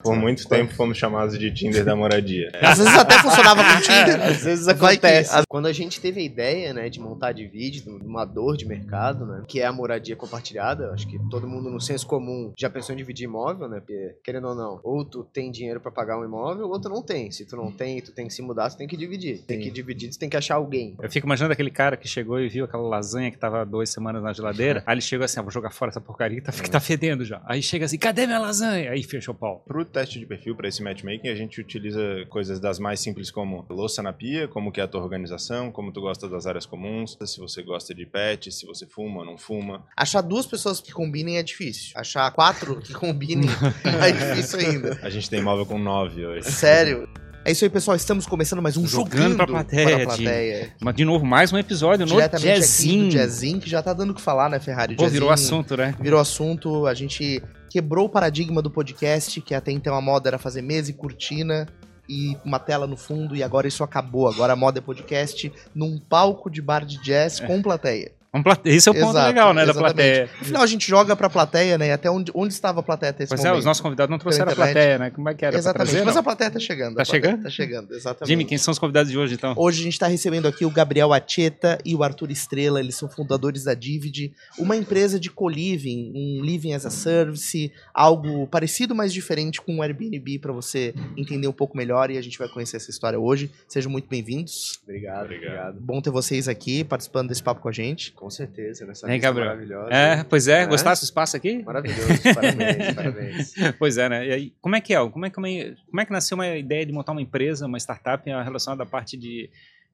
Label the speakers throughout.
Speaker 1: Por muito tempo fomos chamados de Tinder da moradia.
Speaker 2: Às vezes até funcionava com Tinder.
Speaker 3: Às vezes
Speaker 2: que-
Speaker 3: acontece. Quando a gente teve a ideia, né, de montar de vídeo, uma dor de mercado, né, que é a moradia compartilhada, acho que todo mundo no senso comum já pensou em dividir imóvel, né, porque, querendo ou não, ou tu tem dinheiro pra pagar um imóvel, ou tu não tem. Se tu não tem, tu tem que se mudar, tu tem que dividir. Tem que dividir, tu tem que achar alguém.
Speaker 4: Eu fico imaginando aquele cara que chegou e viu aquela lasanha que tava há duas semanas na geladeira. Aí ele chegou assim, ah, vou jogar fora essa porcaria que tá, que tá fedendo já. Aí chega assim, cadê minha lasanha? Aí fechou o pau.
Speaker 1: Pro teste de perfil, para esse matchmaking, a gente utiliza coisas das mais simples como louça na pia, como que é a tua organização, como tu gosta das áreas comuns, se você gosta de pet, se você fuma ou não fuma.
Speaker 2: Achar duas pessoas que combinem é difícil. Achar quatro que combinem é difícil ainda.
Speaker 1: A gente tem imóvel com nove hoje.
Speaker 2: Sério. É isso aí, pessoal. Estamos começando mais um
Speaker 4: Jogando
Speaker 2: Jogando
Speaker 4: pra plateia,
Speaker 2: para a plateia.
Speaker 4: Mas de novo, mais um episódio no
Speaker 2: Diretamente aqui
Speaker 4: Jazzinho.
Speaker 2: do Jazzinho, que já tá dando o que falar, né, Ferrari?
Speaker 4: Pô, virou assunto, né?
Speaker 2: Virou assunto. A gente quebrou o paradigma do podcast, que até então a moda era fazer mesa e cortina e uma tela no fundo, e agora isso acabou. Agora a moda é podcast num palco de bar de jazz com plateia.
Speaker 4: Um plate- Esse é o ponto
Speaker 2: Exato,
Speaker 4: legal, né, da
Speaker 2: exatamente.
Speaker 4: plateia.
Speaker 2: No final a gente joga pra plateia, né? e Até onde, onde estava a plateia até esse
Speaker 4: Pois é,
Speaker 2: momento.
Speaker 4: os nossos convidados não trouxeram a plateia, né? Como é que era?
Speaker 2: Exatamente.
Speaker 4: trazer,
Speaker 2: Mas
Speaker 4: não?
Speaker 2: a plateia tá chegando.
Speaker 4: Tá chegando?
Speaker 2: Tá chegando, exatamente.
Speaker 4: Jimmy, quem são os convidados de hoje, então?
Speaker 2: Hoje a gente está recebendo aqui o Gabriel Acheta e o Arthur Estrela, eles são fundadores da Divid, uma empresa de co-living, um living as a service, algo parecido, mas diferente com o Airbnb para você entender um pouco melhor e a gente vai conhecer essa história hoje. Sejam muito bem-vindos.
Speaker 3: Obrigado,
Speaker 1: Obrigado.
Speaker 3: obrigado.
Speaker 2: Bom ter vocês aqui participando desse papo com a gente.
Speaker 3: Com certeza, nessa
Speaker 4: Hein, Gabriel?
Speaker 3: maravilhosa.
Speaker 4: É, pois é,
Speaker 3: É?
Speaker 4: gostasse do espaço aqui?
Speaker 3: Maravilhoso, parabéns, parabéns.
Speaker 4: Pois é, né? E aí, como é que é? Como é que, uma- como é que nasceu uma ideia de montar uma empresa, uma startup relacionada à parte de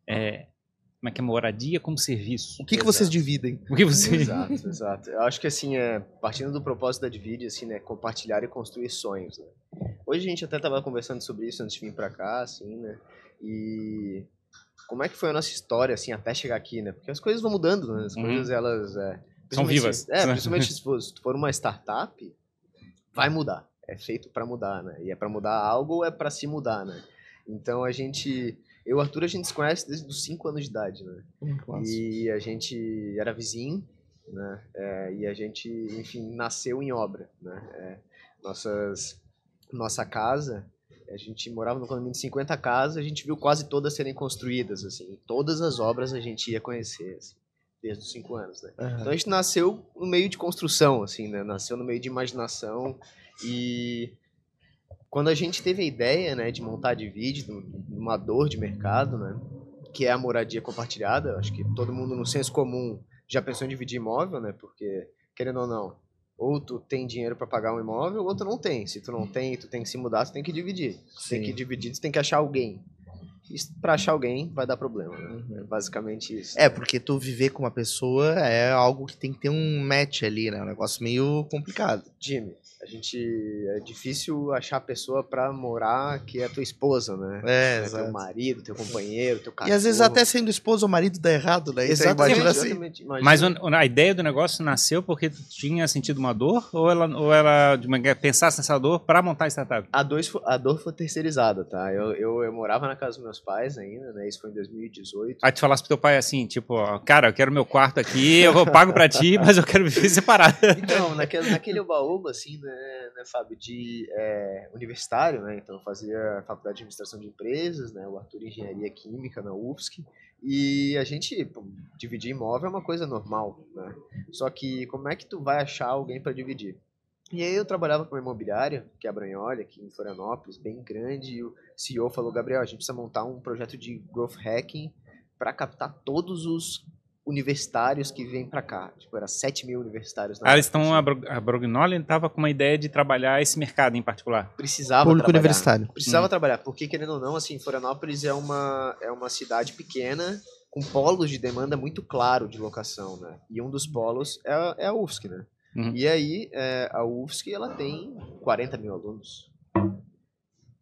Speaker 4: é, como é que é moradia como serviço?
Speaker 2: O que, que vocês dividem?
Speaker 4: O que você
Speaker 3: Exato, exato. Eu acho que assim, é, partindo do propósito da Divide, assim, né, compartilhar e construir sonhos, né? Hoje a gente até tava conversando sobre isso antes de vir pra cá, assim, né? E como é que foi a nossa história, assim, até chegar aqui, né? Porque as coisas vão mudando, né? As
Speaker 4: Uhum.
Speaker 3: coisas, elas... É,
Speaker 4: São vivas.
Speaker 3: é, principalmente se for, se tu for uma startup, vai mudar. É feito pra mudar, né? E é pra mudar algo ou é pra se mudar, né? Então a gente... Eu e o Arthur, a gente se conhece desde os 5 anos de idade, né? E a gente era vizinho, né? É, e a gente, enfim, nasceu em obra, né? É, nossas, nossa casa, a gente morava no condomínio de 50 casas, a gente viu quase todas serem construídas, assim. Todas as obras a gente ia conhecer, assim, desde os 5 anos, né? Então a gente nasceu no meio de construção, assim, né? Nasceu no meio de imaginação e quando a gente teve a ideia, né, de montar de vídeo, uma dor de mercado, né, que é a moradia compartilhada, acho que todo mundo no senso comum já pensou em dividir imóvel, né, porque querendo ou não, ou tu tem dinheiro para pagar um imóvel, ou tu não tem. Se tu não tem, tu tem que se mudar, tu tem que dividir. Tu tem que dividir, tu tem que achar alguém. E para achar alguém vai dar problema, né? É basicamente isso.
Speaker 2: É, porque tu viver com uma pessoa é algo que tem que ter um match ali, né? Um negócio meio complicado.
Speaker 3: Jimmy, a gente é difícil achar a pessoa para morar que é tua esposa, né?
Speaker 2: É,
Speaker 3: É teu marido, teu companheiro, teu
Speaker 2: E
Speaker 3: cachorro.
Speaker 2: às vezes até sendo esposo ou marido dá errado, né? Então,
Speaker 3: Exatamente,
Speaker 2: imagina assim.
Speaker 3: exatamente, imagina.
Speaker 4: Mas a ideia do negócio nasceu porque tu tinha sentido uma dor ou ela, ou ela de uma- pensasse nessa dor para montar a startup?
Speaker 3: A dor, a dor foi terceirizada, tá? Eu, eu, eu morava na casa dos meus pais ainda, né? Isso foi em 2018.
Speaker 4: Aí tu falasse pro teu pai assim, tipo, ó, cara, eu quero meu quarto aqui, eu pago pra ti, mas eu quero viver separado.
Speaker 3: Então, naquele, naquele oba-oba, assim, né, né, Fábio, de é, universitário, né? Então, eu fazia faculdade de administração de empresas, né? O Arthur Engenharia Química na UFSC. E a gente, pô, dividir imóvel é uma coisa normal, né? Só que como é que tu vai achar alguém para dividir? E aí eu trabalhava com uma imobiliária, que é a Branholha, aqui em Florianópolis, bem grande, e o CEO falou, Gabriel, a gente precisa montar um projeto de growth hacking para captar todos os universitários que vêm para cá. Tipo, era 7 mil universitários. na
Speaker 4: Aí eles estão, a, Bro- a Brognoli estava com uma ideia de trabalhar esse mercado em particular.
Speaker 3: precisava
Speaker 2: Público
Speaker 3: trabalhar.
Speaker 2: universitário.
Speaker 3: Precisava
Speaker 4: Hum.
Speaker 3: trabalhar, porque querendo ou não, assim, Florianópolis é uma, é uma cidade pequena, com polos de demanda muito claro de locação, né? E um dos polos é, a- é a UFSC, né?
Speaker 4: Uhum.
Speaker 3: E aí, é, a UFSC, ela tem 40 mil alunos.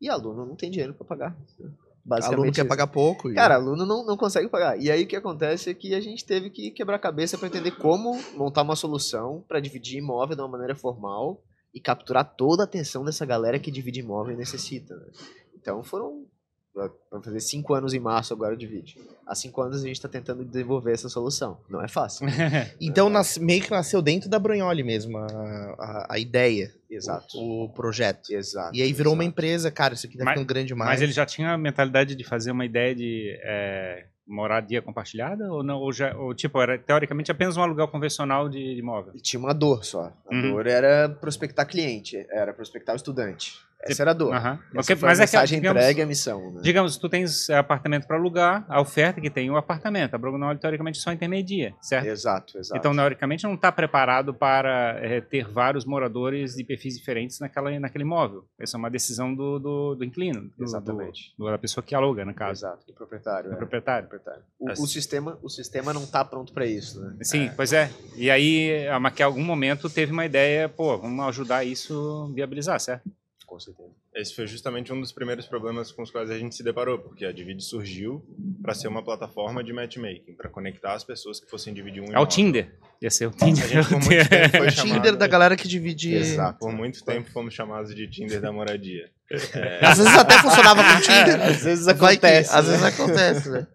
Speaker 3: E aluno não tem dinheiro para pagar. né? Basicamente
Speaker 2: aluno quer pagar pouco. e-
Speaker 3: Cara, aluno não, não consegue pagar. E aí o que acontece é que a gente teve que quebrar a cabeça para entender como montar uma solução para dividir imóvel de uma maneira formal e capturar toda a atenção dessa galera que divide imóvel e necessita. né? Então foram Vai fazer cinco anos em março agora de vídeo. Há cinco anos a gente está tentando desenvolver essa solução. Não é fácil.
Speaker 2: Então nas- meio que nasceu dentro da Brunholi mesmo a, a, a ideia,
Speaker 3: Exato.
Speaker 2: o, o projeto.
Speaker 3: Exato.
Speaker 2: E aí virou uma
Speaker 3: exato.
Speaker 2: empresa, cara, isso aqui tá
Speaker 4: Mas-
Speaker 2: ficando grande demais.
Speaker 4: Mas ele já tinha a mentalidade de fazer uma ideia de é, moradia compartilhada? Ou não? Ou, já, ou tipo, era teoricamente apenas um aluguel convencional de, de imóvel?
Speaker 3: E tinha uma dor só. A
Speaker 4: Uhum.
Speaker 3: dor era prospectar cliente, era prospectar o estudante. Essa era a dor. Essa foi
Speaker 4: mas
Speaker 3: a
Speaker 4: é que,
Speaker 3: mensagem
Speaker 4: digamos,
Speaker 3: entregue à missão. Né?
Speaker 4: digamos, tu tens é, apartamento para alugar, a oferta que tem o apartamento. A Brugnoli, teoricamente, só intermedia, certo?
Speaker 3: Exato, exato.
Speaker 4: Então, teoricamente, não está preparado para é, ter vários moradores de perfis diferentes naquela, naquele imóvel. Essa é uma decisão do, do, do inquilino, do,
Speaker 3: Exatamente.
Speaker 4: do- da pessoa que aluga, no caso,
Speaker 3: Exato, do proprietário.
Speaker 4: do
Speaker 3: é.
Speaker 4: proprietário.
Speaker 3: proprietário. O,
Speaker 1: Assim.
Speaker 3: o sistema, o sistema não está pronto para isso, né?
Speaker 4: Sim, pois é. E aí, a Maquia, em algum momento, teve uma ideia, pô, vamos ajudar isso a viabilizar, certo?
Speaker 3: Com certeza.
Speaker 1: Esse foi justamente um dos primeiros problemas com os quais a gente se deparou, porque a Divide surgiu para ser uma plataforma de matchmaking, para conectar as pessoas que fossem dividir um
Speaker 4: É o. Tinder. Ia ser o Tinder.
Speaker 1: A gente por muito tempo foi
Speaker 2: O
Speaker 1: chamado,
Speaker 2: Tinder da galera que divide.
Speaker 3: Exato.
Speaker 1: por muito tempo fomos chamados de Tinder da moradia. É,
Speaker 2: Às vezes até funcionava com o Tinder.
Speaker 3: Às vezes
Speaker 2: que-
Speaker 3: acontece.
Speaker 2: às
Speaker 3: né?
Speaker 2: vezes acontece, né?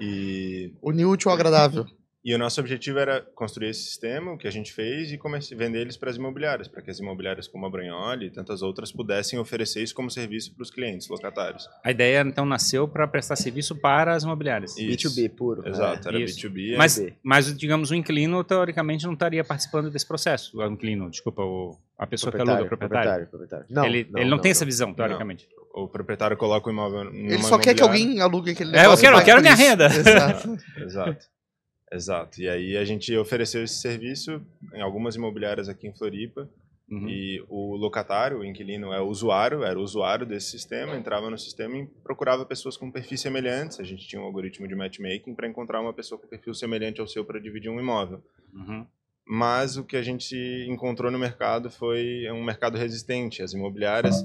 Speaker 1: e,
Speaker 2: o útil ao agradável.
Speaker 1: E o nosso objetivo era construir esse sistema, o que a gente fez, e comece- vender eles para as imobiliárias, para que as imobiliárias como a Branholi e tantas outras pudessem oferecer isso como serviço para os clientes locatários.
Speaker 4: A ideia, então, nasceu para prestar serviço para as imobiliárias.
Speaker 1: Isso.
Speaker 3: B2B puro.
Speaker 1: Exato, era
Speaker 4: Isso.
Speaker 1: B2B.
Speaker 4: Mas,
Speaker 3: B.
Speaker 4: mas, digamos, o inquilino, teoricamente, não estaria participando desse processo. O inquilino, desculpa, o, a pessoa que aluga, o proprietário.
Speaker 3: proprietário.
Speaker 4: ele, ele não, tem essa visão, teoricamente.
Speaker 1: o proprietário coloca o imóvel numa
Speaker 2: Ele só quer que alguém alugue aquele
Speaker 4: É, eu
Speaker 2: negócio.
Speaker 4: quero- eu quero minha renda.
Speaker 2: Exato.
Speaker 1: Exato. Exato. E aí a gente ofereceu esse serviço em algumas imobiliárias aqui em Floripa.
Speaker 4: Uhum.
Speaker 1: E o locatário, o inquilino, é o usuário, era o usuário desse sistema, entrava no sistema e procurava pessoas com perfis semelhantes. A gente tinha um algoritmo de matchmaking para encontrar uma pessoa com perfil semelhante ao seu para dividir um imóvel.
Speaker 4: Uhum.
Speaker 1: Mas o que a gente encontrou no mercado foi um mercado resistente. As imobiliárias,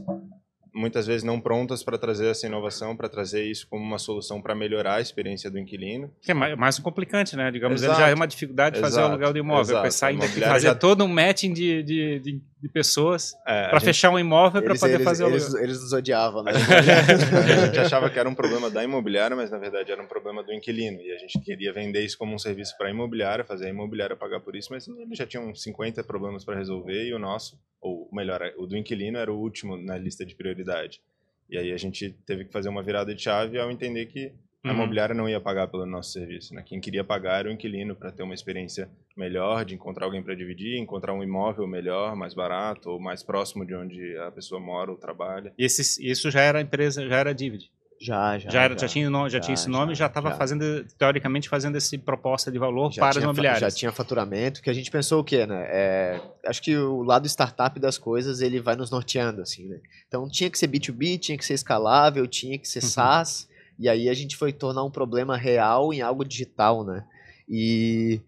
Speaker 1: muitas vezes não prontas para trazer essa inovação, para trazer isso como uma solução para melhorar a experiência do inquilino.
Speaker 4: Que é mais, mais um complicante, né? Digamos, já é uma dificuldade de fazer o aluguel do imóvel.
Speaker 1: Exato.
Speaker 4: Ainda
Speaker 1: imobiliária
Speaker 4: fazer todo um matching de, de, de, de pessoas
Speaker 1: É, a
Speaker 4: para fechar um imóvel para poder
Speaker 3: eles,
Speaker 4: fazer o
Speaker 3: eles,
Speaker 4: aluguel.
Speaker 3: eles nos odiavam, né?
Speaker 1: a gente achava que era um problema da imobiliária, mas na verdade era um problema do inquilino. E a gente queria vender isso como um serviço para a imobiliária, fazer a imobiliária pagar por isso, mas eles já tinham 50 problemas para resolver e o nosso, ou melhor, o do inquilino era o último na lista de prioridade. E aí a gente teve que fazer uma virada de chave ao entender que a
Speaker 4: Uhum.
Speaker 1: imobiliária não ia pagar pelo nosso serviço. Né? Quem queria pagar era o inquilino para ter uma experiência melhor, de encontrar alguém para dividir, encontrar um imóvel melhor, mais barato ou mais próximo de onde a pessoa mora ou trabalha.
Speaker 4: E esse, isso já era empresa, já era a Divid.
Speaker 3: Já, já.
Speaker 4: Já, era, já, tinha, no- já,
Speaker 3: já,
Speaker 4: tinha esse nome, já
Speaker 3: já,
Speaker 4: estava
Speaker 3: já.
Speaker 4: fazendo, teoricamente, fazendo essa proposta de valor
Speaker 3: já
Speaker 4: para as
Speaker 3: tinha, fa-
Speaker 4: imobiliárias.
Speaker 3: já tinha faturamento, que a gente pensou o quê, né? É, acho que o lado startup das coisas, ele vai nos norteando, assim, né? Então tinha que ser B2B, tinha que ser escalável, tinha que ser
Speaker 4: Uhum.
Speaker 3: SaaS, e aí a gente foi tornar um problema real em algo digital, né? E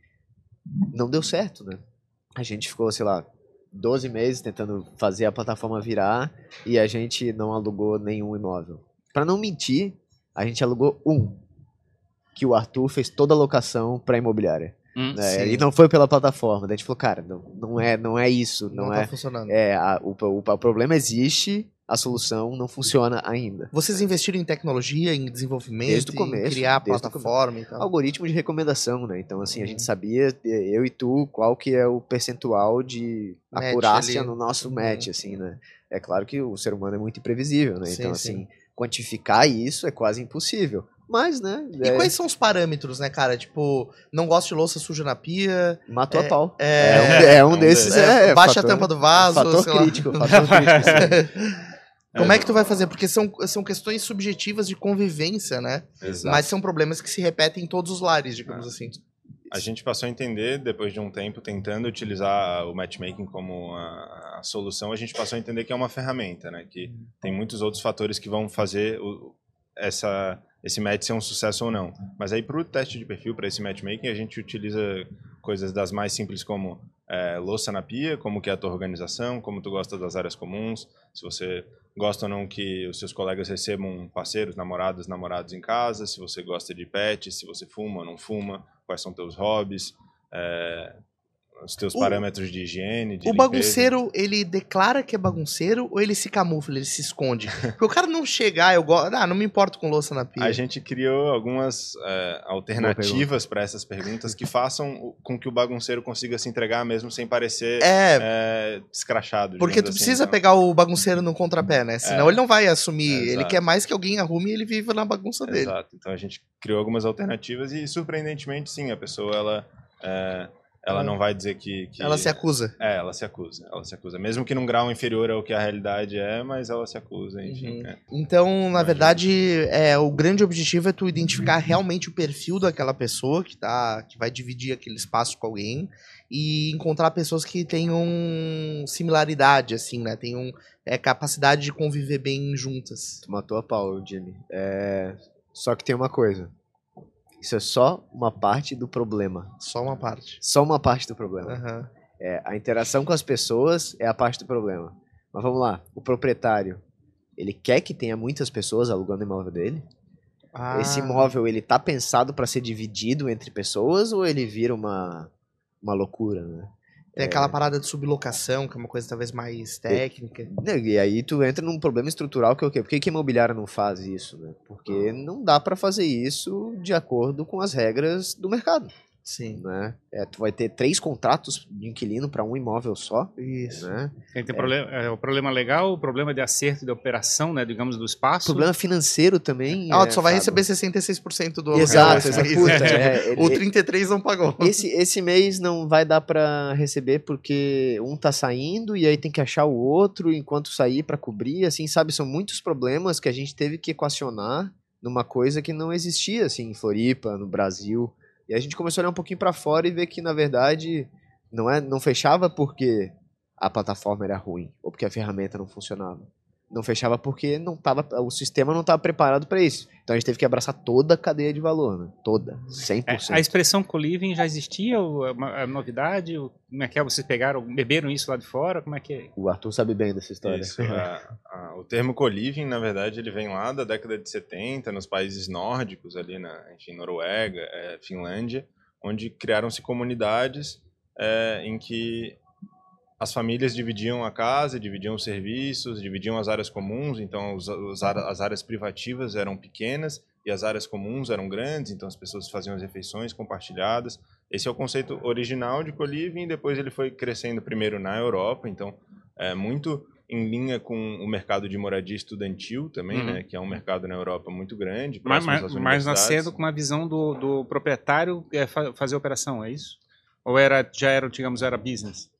Speaker 3: não deu certo, né? A gente ficou, sei lá, 12 meses tentando fazer a plataforma virar e a gente não alugou nenhum imóvel. Para não mentir, a gente alugou um, que o Arthur fez toda a locação para imobiliária.
Speaker 4: Hum,
Speaker 3: né? E não foi pela plataforma. Daí a gente falou, cara, não, não, é, não é isso.
Speaker 2: Não,
Speaker 3: Não,
Speaker 2: tá
Speaker 3: é.
Speaker 2: funcionando.
Speaker 3: é a- o, o, o problema existe, a solução não funciona ainda.
Speaker 2: Vocês investiram em tecnologia, em desenvolvimento,
Speaker 3: Desde o
Speaker 2: em
Speaker 3: começo,
Speaker 2: criar a plataforma e tal.
Speaker 3: Algoritmo de recomendação, né? Então, assim, a gente sabia, eh, eu e tu, qual que é o percentual de
Speaker 2: Match
Speaker 3: acurácia
Speaker 2: ali.
Speaker 3: no nosso
Speaker 2: Uhum.
Speaker 3: match, assim, né? É claro que o ser humano é muito imprevisível, né?
Speaker 2: Sim,
Speaker 3: então,
Speaker 2: sim.
Speaker 3: assim, quantificar isso é quase impossível. Mas, né?
Speaker 2: E
Speaker 3: é,
Speaker 2: quais são os parâmetros, né, cara? Tipo, não gosto de louça suja na pia,
Speaker 3: matou
Speaker 2: é-
Speaker 3: a pau.
Speaker 2: é-
Speaker 3: É, um, é um desses,
Speaker 2: é,
Speaker 3: é.
Speaker 2: baixa
Speaker 3: fator-
Speaker 2: a tampa do vaso,
Speaker 3: Fator crítico, fator crítico.
Speaker 2: Como é que tu vai fazer? Porque são, são questões subjetivas de convivência, né?
Speaker 1: Exato.
Speaker 2: Mas são problemas que se repetem em todos os lares, digamos assim.
Speaker 1: A gente passou a entender, depois de um tempo tentando utilizar o matchmaking como a, a solução, a gente passou a entender que é uma ferramenta, né? Que tem muitos outros fatores que vão fazer o- essa, esse match ser um sucesso ou não. Mas aí, para o teste de perfil, para esse matchmaking, a gente utiliza coisas das mais simples como é, louça na pia, como que é a tua organização, como tu gosta das áreas comuns, se você gosta ou não que os seus colegas recebam parceiros, namoradas, namorados em casa, se você gosta de pet, se você fuma ou não fuma, quais são teus hobbies, é, os teus
Speaker 2: O-
Speaker 1: parâmetros de higiene, de
Speaker 2: O
Speaker 1: limpeza.
Speaker 2: bagunceiro, ele declara que é bagunceiro ou ele se camufla, ele se esconde? Porque o cara não chegar, eu gosto. Ah, não me importo com louça na pia.
Speaker 1: A gente criou algumas é, alternativas para essas perguntas que façam com que o bagunceiro consiga se entregar mesmo sem parecer
Speaker 2: É,
Speaker 1: é, escrachado.
Speaker 2: porque tu
Speaker 1: assim,
Speaker 2: precisa
Speaker 1: então.
Speaker 2: pegar o bagunceiro no contrapé, né? Senão
Speaker 1: É.
Speaker 2: ele não vai assumir. Ele
Speaker 1: Exato.
Speaker 2: quer mais que alguém arrume e ele viva na bagunça dele.
Speaker 1: Exato. Então a gente criou algumas alternativas e surpreendentemente sim, a pessoa ela é, ela
Speaker 2: Ela-
Speaker 1: não vai dizer que, que-
Speaker 2: Ela se acusa.
Speaker 1: é, ela se acusa, ela se acusa, mesmo que num grau inferior ao que a realidade é, mas ela se acusa, enfim.
Speaker 2: Uhum.
Speaker 1: é.
Speaker 2: Então, na verdade, é, o grande objetivo é tu identificar realmente o perfil daquela pessoa que, tá, que vai dividir aquele espaço com alguém e encontrar pessoas que tenham similaridade, assim, né? Tenham é, capacidade de conviver bem juntas.
Speaker 3: Tu matou a pau, Jimmy. É... Só que tem uma coisa. Isso é só uma parte do problema.
Speaker 2: Só uma parte.
Speaker 3: Só uma parte do problema.
Speaker 2: Aham.
Speaker 3: É, a interação com as pessoas é a parte do problema. Mas vamos lá, o proprietário, ele quer que tenha muitas pessoas alugando o imóvel dele? Esse
Speaker 2: Ah,
Speaker 3: imóvel, ele tá pensado para ser dividido entre pessoas ou ele vira uma, uma loucura, né?
Speaker 2: Tem aquela parada de sublocação, que é uma coisa talvez mais técnica.
Speaker 3: Né, E aí tu entra num problema estrutural que é o quê? Por que, que a imobiliária não faz isso, né? Porque não dá para fazer isso de acordo com as regras do mercado,
Speaker 2: Sim.
Speaker 3: né? É, tu vai ter três contratos de inquilino para um imóvel só,
Speaker 2: Isso.
Speaker 3: né?
Speaker 4: Tem, tem problema, é, o problema legal, o problema de acerto de operação, né, digamos, do espaço.
Speaker 3: Problema financeiro também.
Speaker 2: Ah,
Speaker 3: é,
Speaker 2: tu só vai
Speaker 3: Fábio.
Speaker 2: receber 66% do
Speaker 3: Exato, exato. Puta, é, ele-
Speaker 2: O 33 não pagou.
Speaker 3: esse, esse mês não vai dar pra receber porque um tá saindo e aí tem que achar o outro enquanto sair pra cobrir, assim, sabe? São muitos problemas que a gente teve que equacionar numa coisa que não existia, assim, em Floripa, no Brasil. E a gente começou a olhar um pouquinho pra fora e ver que, na verdade, não, é, não fechava porque a plataforma era ruim ou porque a ferramenta não funcionava. Não fechava porque não tava, o sistema não estava preparado para isso. Então a gente teve que abraçar toda a cadeia de valor, né? Toda, 100%.
Speaker 4: É, a expressão co-living já existia, ou é uma, é novidade? Ou Como é que é? Vocês pegaram, beberam isso lá de fora? Como é que é?
Speaker 3: O Arthur sabe bem dessa história.
Speaker 1: Isso, a- a- o termo co-living, na verdade, ele vem lá da década de 70, nos países nórdicos, ali na enfim, Noruega, eh, Finlândia, onde criaram-se comunidades eh, em que as famílias dividiam a casa, dividiam os serviços, dividiam as áreas comuns, então os- os as áreas privativas eram pequenas e as áreas comuns eram grandes, então as pessoas faziam as refeições compartilhadas. Esse é o conceito original de co-living, depois ele foi crescendo primeiro na Europa, então é muito em linha com o mercado de moradia estudantil também,
Speaker 4: Uhum.
Speaker 1: né, que é um mercado na Europa muito grande,
Speaker 4: Mas, mas, mas nascendo com uma visão do, do proprietário é, fa- fazer operação, é isso? Ou era, já era, digamos, era business?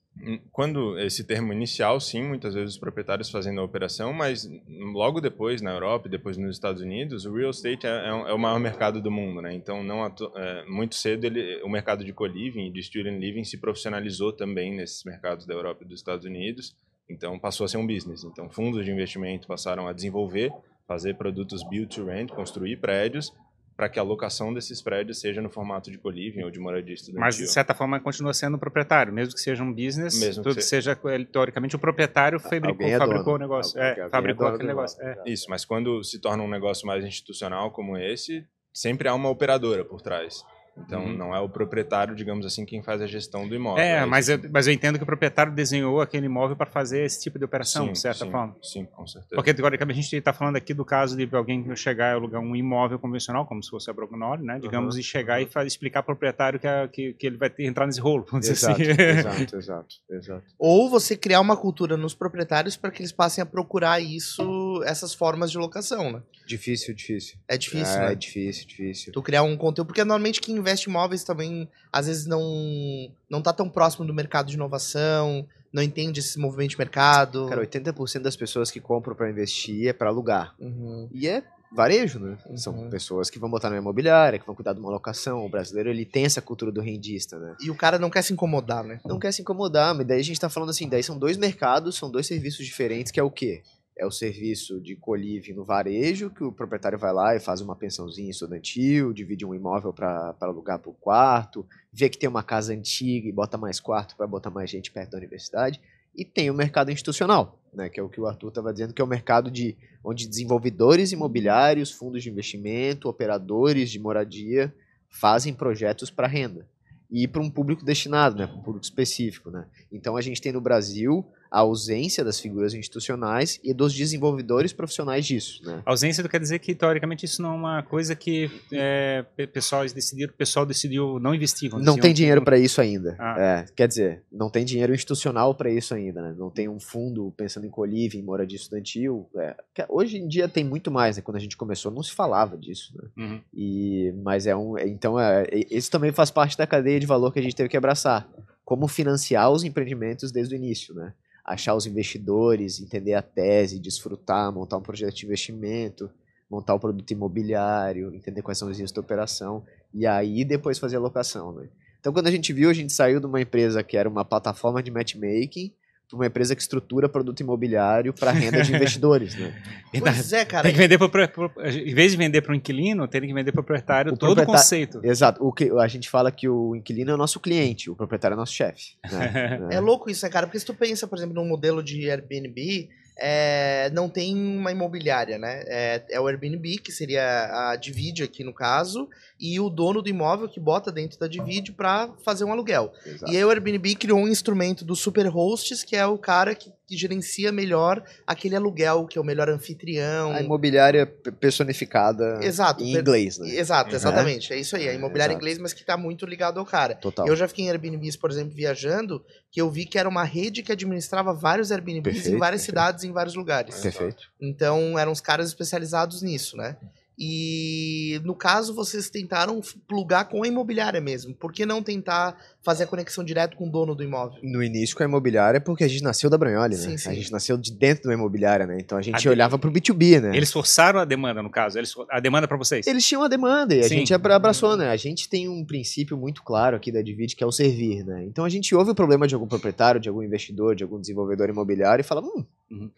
Speaker 1: Quando esse termo inicial, sim, muitas vezes os proprietários fazendo a operação, mas logo depois na Europa e depois nos Estados Unidos, o real estate é, é, é o maior mercado do mundo, né? Então, não é, muito cedo ele, o mercado de co-living e de student living se profissionalizou também nesses mercados da Europa e dos Estados Unidos. Então, passou a ser um business. Então, fundos de investimento passaram a desenvolver, fazer produtos build to rent, construir prédios para que a locação desses prédios seja no formato de co-living ou de moradia estudantil.
Speaker 4: Mas, de certa forma, continua sendo proprietário, mesmo que seja um business,
Speaker 1: Mesmo que
Speaker 4: tudo
Speaker 1: se-
Speaker 4: seja, ele, teoricamente, o propriedade fabricou,
Speaker 3: é
Speaker 4: fabricou o negócio. É,
Speaker 3: é
Speaker 4: fabricou
Speaker 3: dono
Speaker 4: aquele negócio.
Speaker 3: negócio,
Speaker 4: é.
Speaker 1: Isso, mas quando se torna um negócio mais institucional como esse, sempre há uma operadora por trás. Então,
Speaker 4: Uhum.
Speaker 1: não é o proprietário, digamos assim, quem faz a gestão do imóvel.
Speaker 4: É,
Speaker 1: Aí
Speaker 4: mas eu, mas eu entendo que o proprietário desenhou aquele imóvel para fazer esse tipo de operação,
Speaker 1: sim,
Speaker 4: de certa
Speaker 1: sim,
Speaker 4: forma.
Speaker 1: Sim, com certeza.
Speaker 4: Porque, teoricamente, a gente está falando aqui do caso de alguém chegar e alugar um imóvel convencional, como se fosse a Brognoli, né? Digamos, e chegar e fa- explicar ao proprietário que, a- que, que ele vai ter, entrar nesse rolo, vamos dizer
Speaker 3: Exato,
Speaker 4: assim.
Speaker 3: exato, exato, exato.
Speaker 2: Ou você criar uma cultura nos proprietários para que eles passem a procurar isso, essas formas de locação, né?
Speaker 3: Difícil, difícil.
Speaker 2: É difícil,
Speaker 3: é,
Speaker 2: né?
Speaker 3: difícil, difícil.
Speaker 2: Tu criar um conteúdo, porque normalmente quem investe em imóveis também, às vezes, não, não tá tão próximo do mercado de inovação, não entende esse movimento de mercado.
Speaker 3: Cara, 80% das pessoas que compram pra investir é pra alugar.
Speaker 2: Uhum.
Speaker 3: E é varejo, né?
Speaker 2: Uhum.
Speaker 3: São pessoas que vão botar na imobiliária, que vão cuidar de uma locação. O brasileiro, ele tem essa cultura do rendista, né?
Speaker 2: E o cara não quer se incomodar, né?
Speaker 3: Não quer se incomodar, mas daí a gente tá falando assim, daí são dois mercados, são dois serviços diferentes, que é o quê? É o serviço de coliving no varejo, que o proprietário vai lá e faz uma pensãozinha estudantil, divide um imóvel para alugar por quarto, vê que tem uma casa antiga e bota mais quarto para botar mais gente perto da universidade. E tem o mercado institucional, né, que é o que o Arthur estava dizendo, que é o mercado de onde desenvolvedores imobiliários, fundos de investimento, operadores de moradia fazem projetos para renda. e para um público destinado, né, para um público específico, né. Então a gente tem no Brasil a ausência das figuras institucionais e dos desenvolvedores profissionais disso, né.
Speaker 4: A ausência quer dizer que teoricamente isso não é uma coisa que é, pessoal decidiram, o pessoal decidiu não investir.
Speaker 3: Não tem dinheiro para isso ainda.
Speaker 4: Ah.
Speaker 3: É, quer dizer, não tem dinheiro institucional para isso ainda, né? Não tem um fundo pensando em colívio, em moradia estudantil. é. Que Hoje em dia tem muito mais, né? Quando a gente começou não se falava disso, né?
Speaker 4: Uhum.
Speaker 3: E, mas é um. é- Então, é, é- isso também faz parte da cadeia de valor que a gente teve que abraçar. Como financiar os empreendimentos desde o início, né? Achar os investidores, entender a tese, desfrutar, montar um projeto de investimento, montar o produto imobiliário, entender quais são os riscos da operação, e aí depois fazer a locação, né? Então, quando a gente viu, a gente saiu de uma empresa que era uma plataforma de matchmaking para uma empresa que estrutura produto imobiliário para renda de investidores, né?
Speaker 2: Pois é, cara.
Speaker 4: Tem que vender pro- em vez de vender para o inquilino, tem que vender para o proprietário
Speaker 3: O
Speaker 4: todo o conceito.
Speaker 3: Exato. O que, a gente fala que o inquilino é o nosso cliente, o proprietário é nosso chefe. Né?
Speaker 2: É louco isso, né, cara? Porque se tu pensa, por exemplo, num modelo de Airbnb, é, não tem uma imobiliária, né? É, é o Airbnb, que seria a Divide aqui no caso, e o dono do imóvel que bota dentro da Divide para fazer um aluguel.
Speaker 3: Exato.
Speaker 2: E aí o Airbnb criou um instrumento do Superhosts, que é o cara que, que gerencia melhor aquele aluguel, que é o melhor anfitrião.
Speaker 3: A imobiliária pe- personificada
Speaker 2: Exato.
Speaker 3: em inglês, né?
Speaker 2: Exato,
Speaker 4: Uhum.
Speaker 2: exatamente. É isso aí. A
Speaker 3: É,
Speaker 2: imobiliária em inglês, mas que tá muito ligado ao cara.
Speaker 3: Total.
Speaker 2: Eu já fiquei em Airbnbs, por exemplo, viajando, que eu vi que era uma rede que administrava vários Airbnbs em
Speaker 3: Perfeito,
Speaker 2: várias
Speaker 3: perfeito.
Speaker 2: cidades, em vários lugares.
Speaker 3: Perfeito.
Speaker 2: Então, eram os caras especializados nisso, né? E no caso, vocês tentaram plugar com a imobiliária mesmo. Por que não tentar fazer a conexão direto com o dono do imóvel?
Speaker 3: No início com a imobiliária, porque a gente nasceu da Branholi, né?
Speaker 2: Sim, sim.
Speaker 3: A gente nasceu de dentro da imobiliária, né? Então a gente
Speaker 4: A-
Speaker 3: olhava pro B2B, né?
Speaker 4: Eles forçaram a demanda, no caso. Eles, a demanda para vocês.
Speaker 3: Eles tinham a demanda e a
Speaker 4: Sim.
Speaker 3: gente abra- abraçou, né? A gente tem um princípio muito claro aqui da Divide que é o servir, né? Então a gente ouve o problema de algum proprietário, de algum investidor, de algum desenvolvedor imobiliário e fala, hum,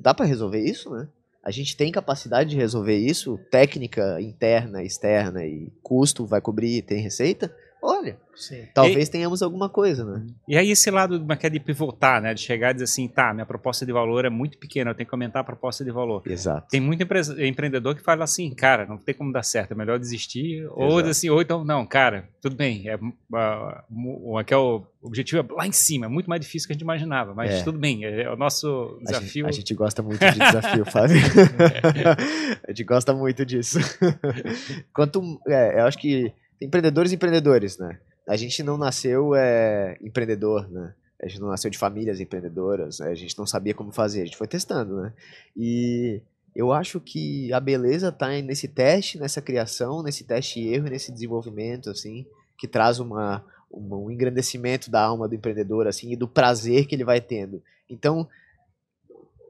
Speaker 3: dá pra resolver isso, né? A gente tem capacidade de resolver isso, técnica interna, externa e custo vai cobrir, tem receita? Olha,
Speaker 2: Sim.
Speaker 3: talvez tenhamos alguma coisa, né?
Speaker 4: E aí esse lado é que é de pivotar, né? De chegar e dizer assim, tá, minha proposta de valor é muito pequena, eu tenho que aumentar a proposta de valor.
Speaker 3: Exato.
Speaker 4: Tem muito empreendedor que fala assim, cara, não tem como dar certo, é melhor desistir. Ou
Speaker 3: Exato.
Speaker 4: assim, ou então, não, cara, tudo bem, é, ah, mu- aqui é o objetivo é lá em cima, é muito mais difícil que a gente imaginava, mas
Speaker 3: É.
Speaker 4: tudo bem, é, é o nosso
Speaker 3: A gente,
Speaker 4: desafio.
Speaker 3: a gente gosta muito de desafio, Fábio. a gente gosta muito disso. Quanto, é, eu acho que empreendedores e empreendedores, né? A gente não nasceu é, empreendedor, né? A gente não nasceu de famílias empreendedoras, né? a gente não sabia como fazer, a gente foi testando, né? E eu acho que a beleza tá nesse teste, nessa criação, nesse teste e erro, nesse desenvolvimento, assim, que traz uma, uma- um engrandecimento da alma do empreendedor, assim, e do prazer que ele vai tendo. Então,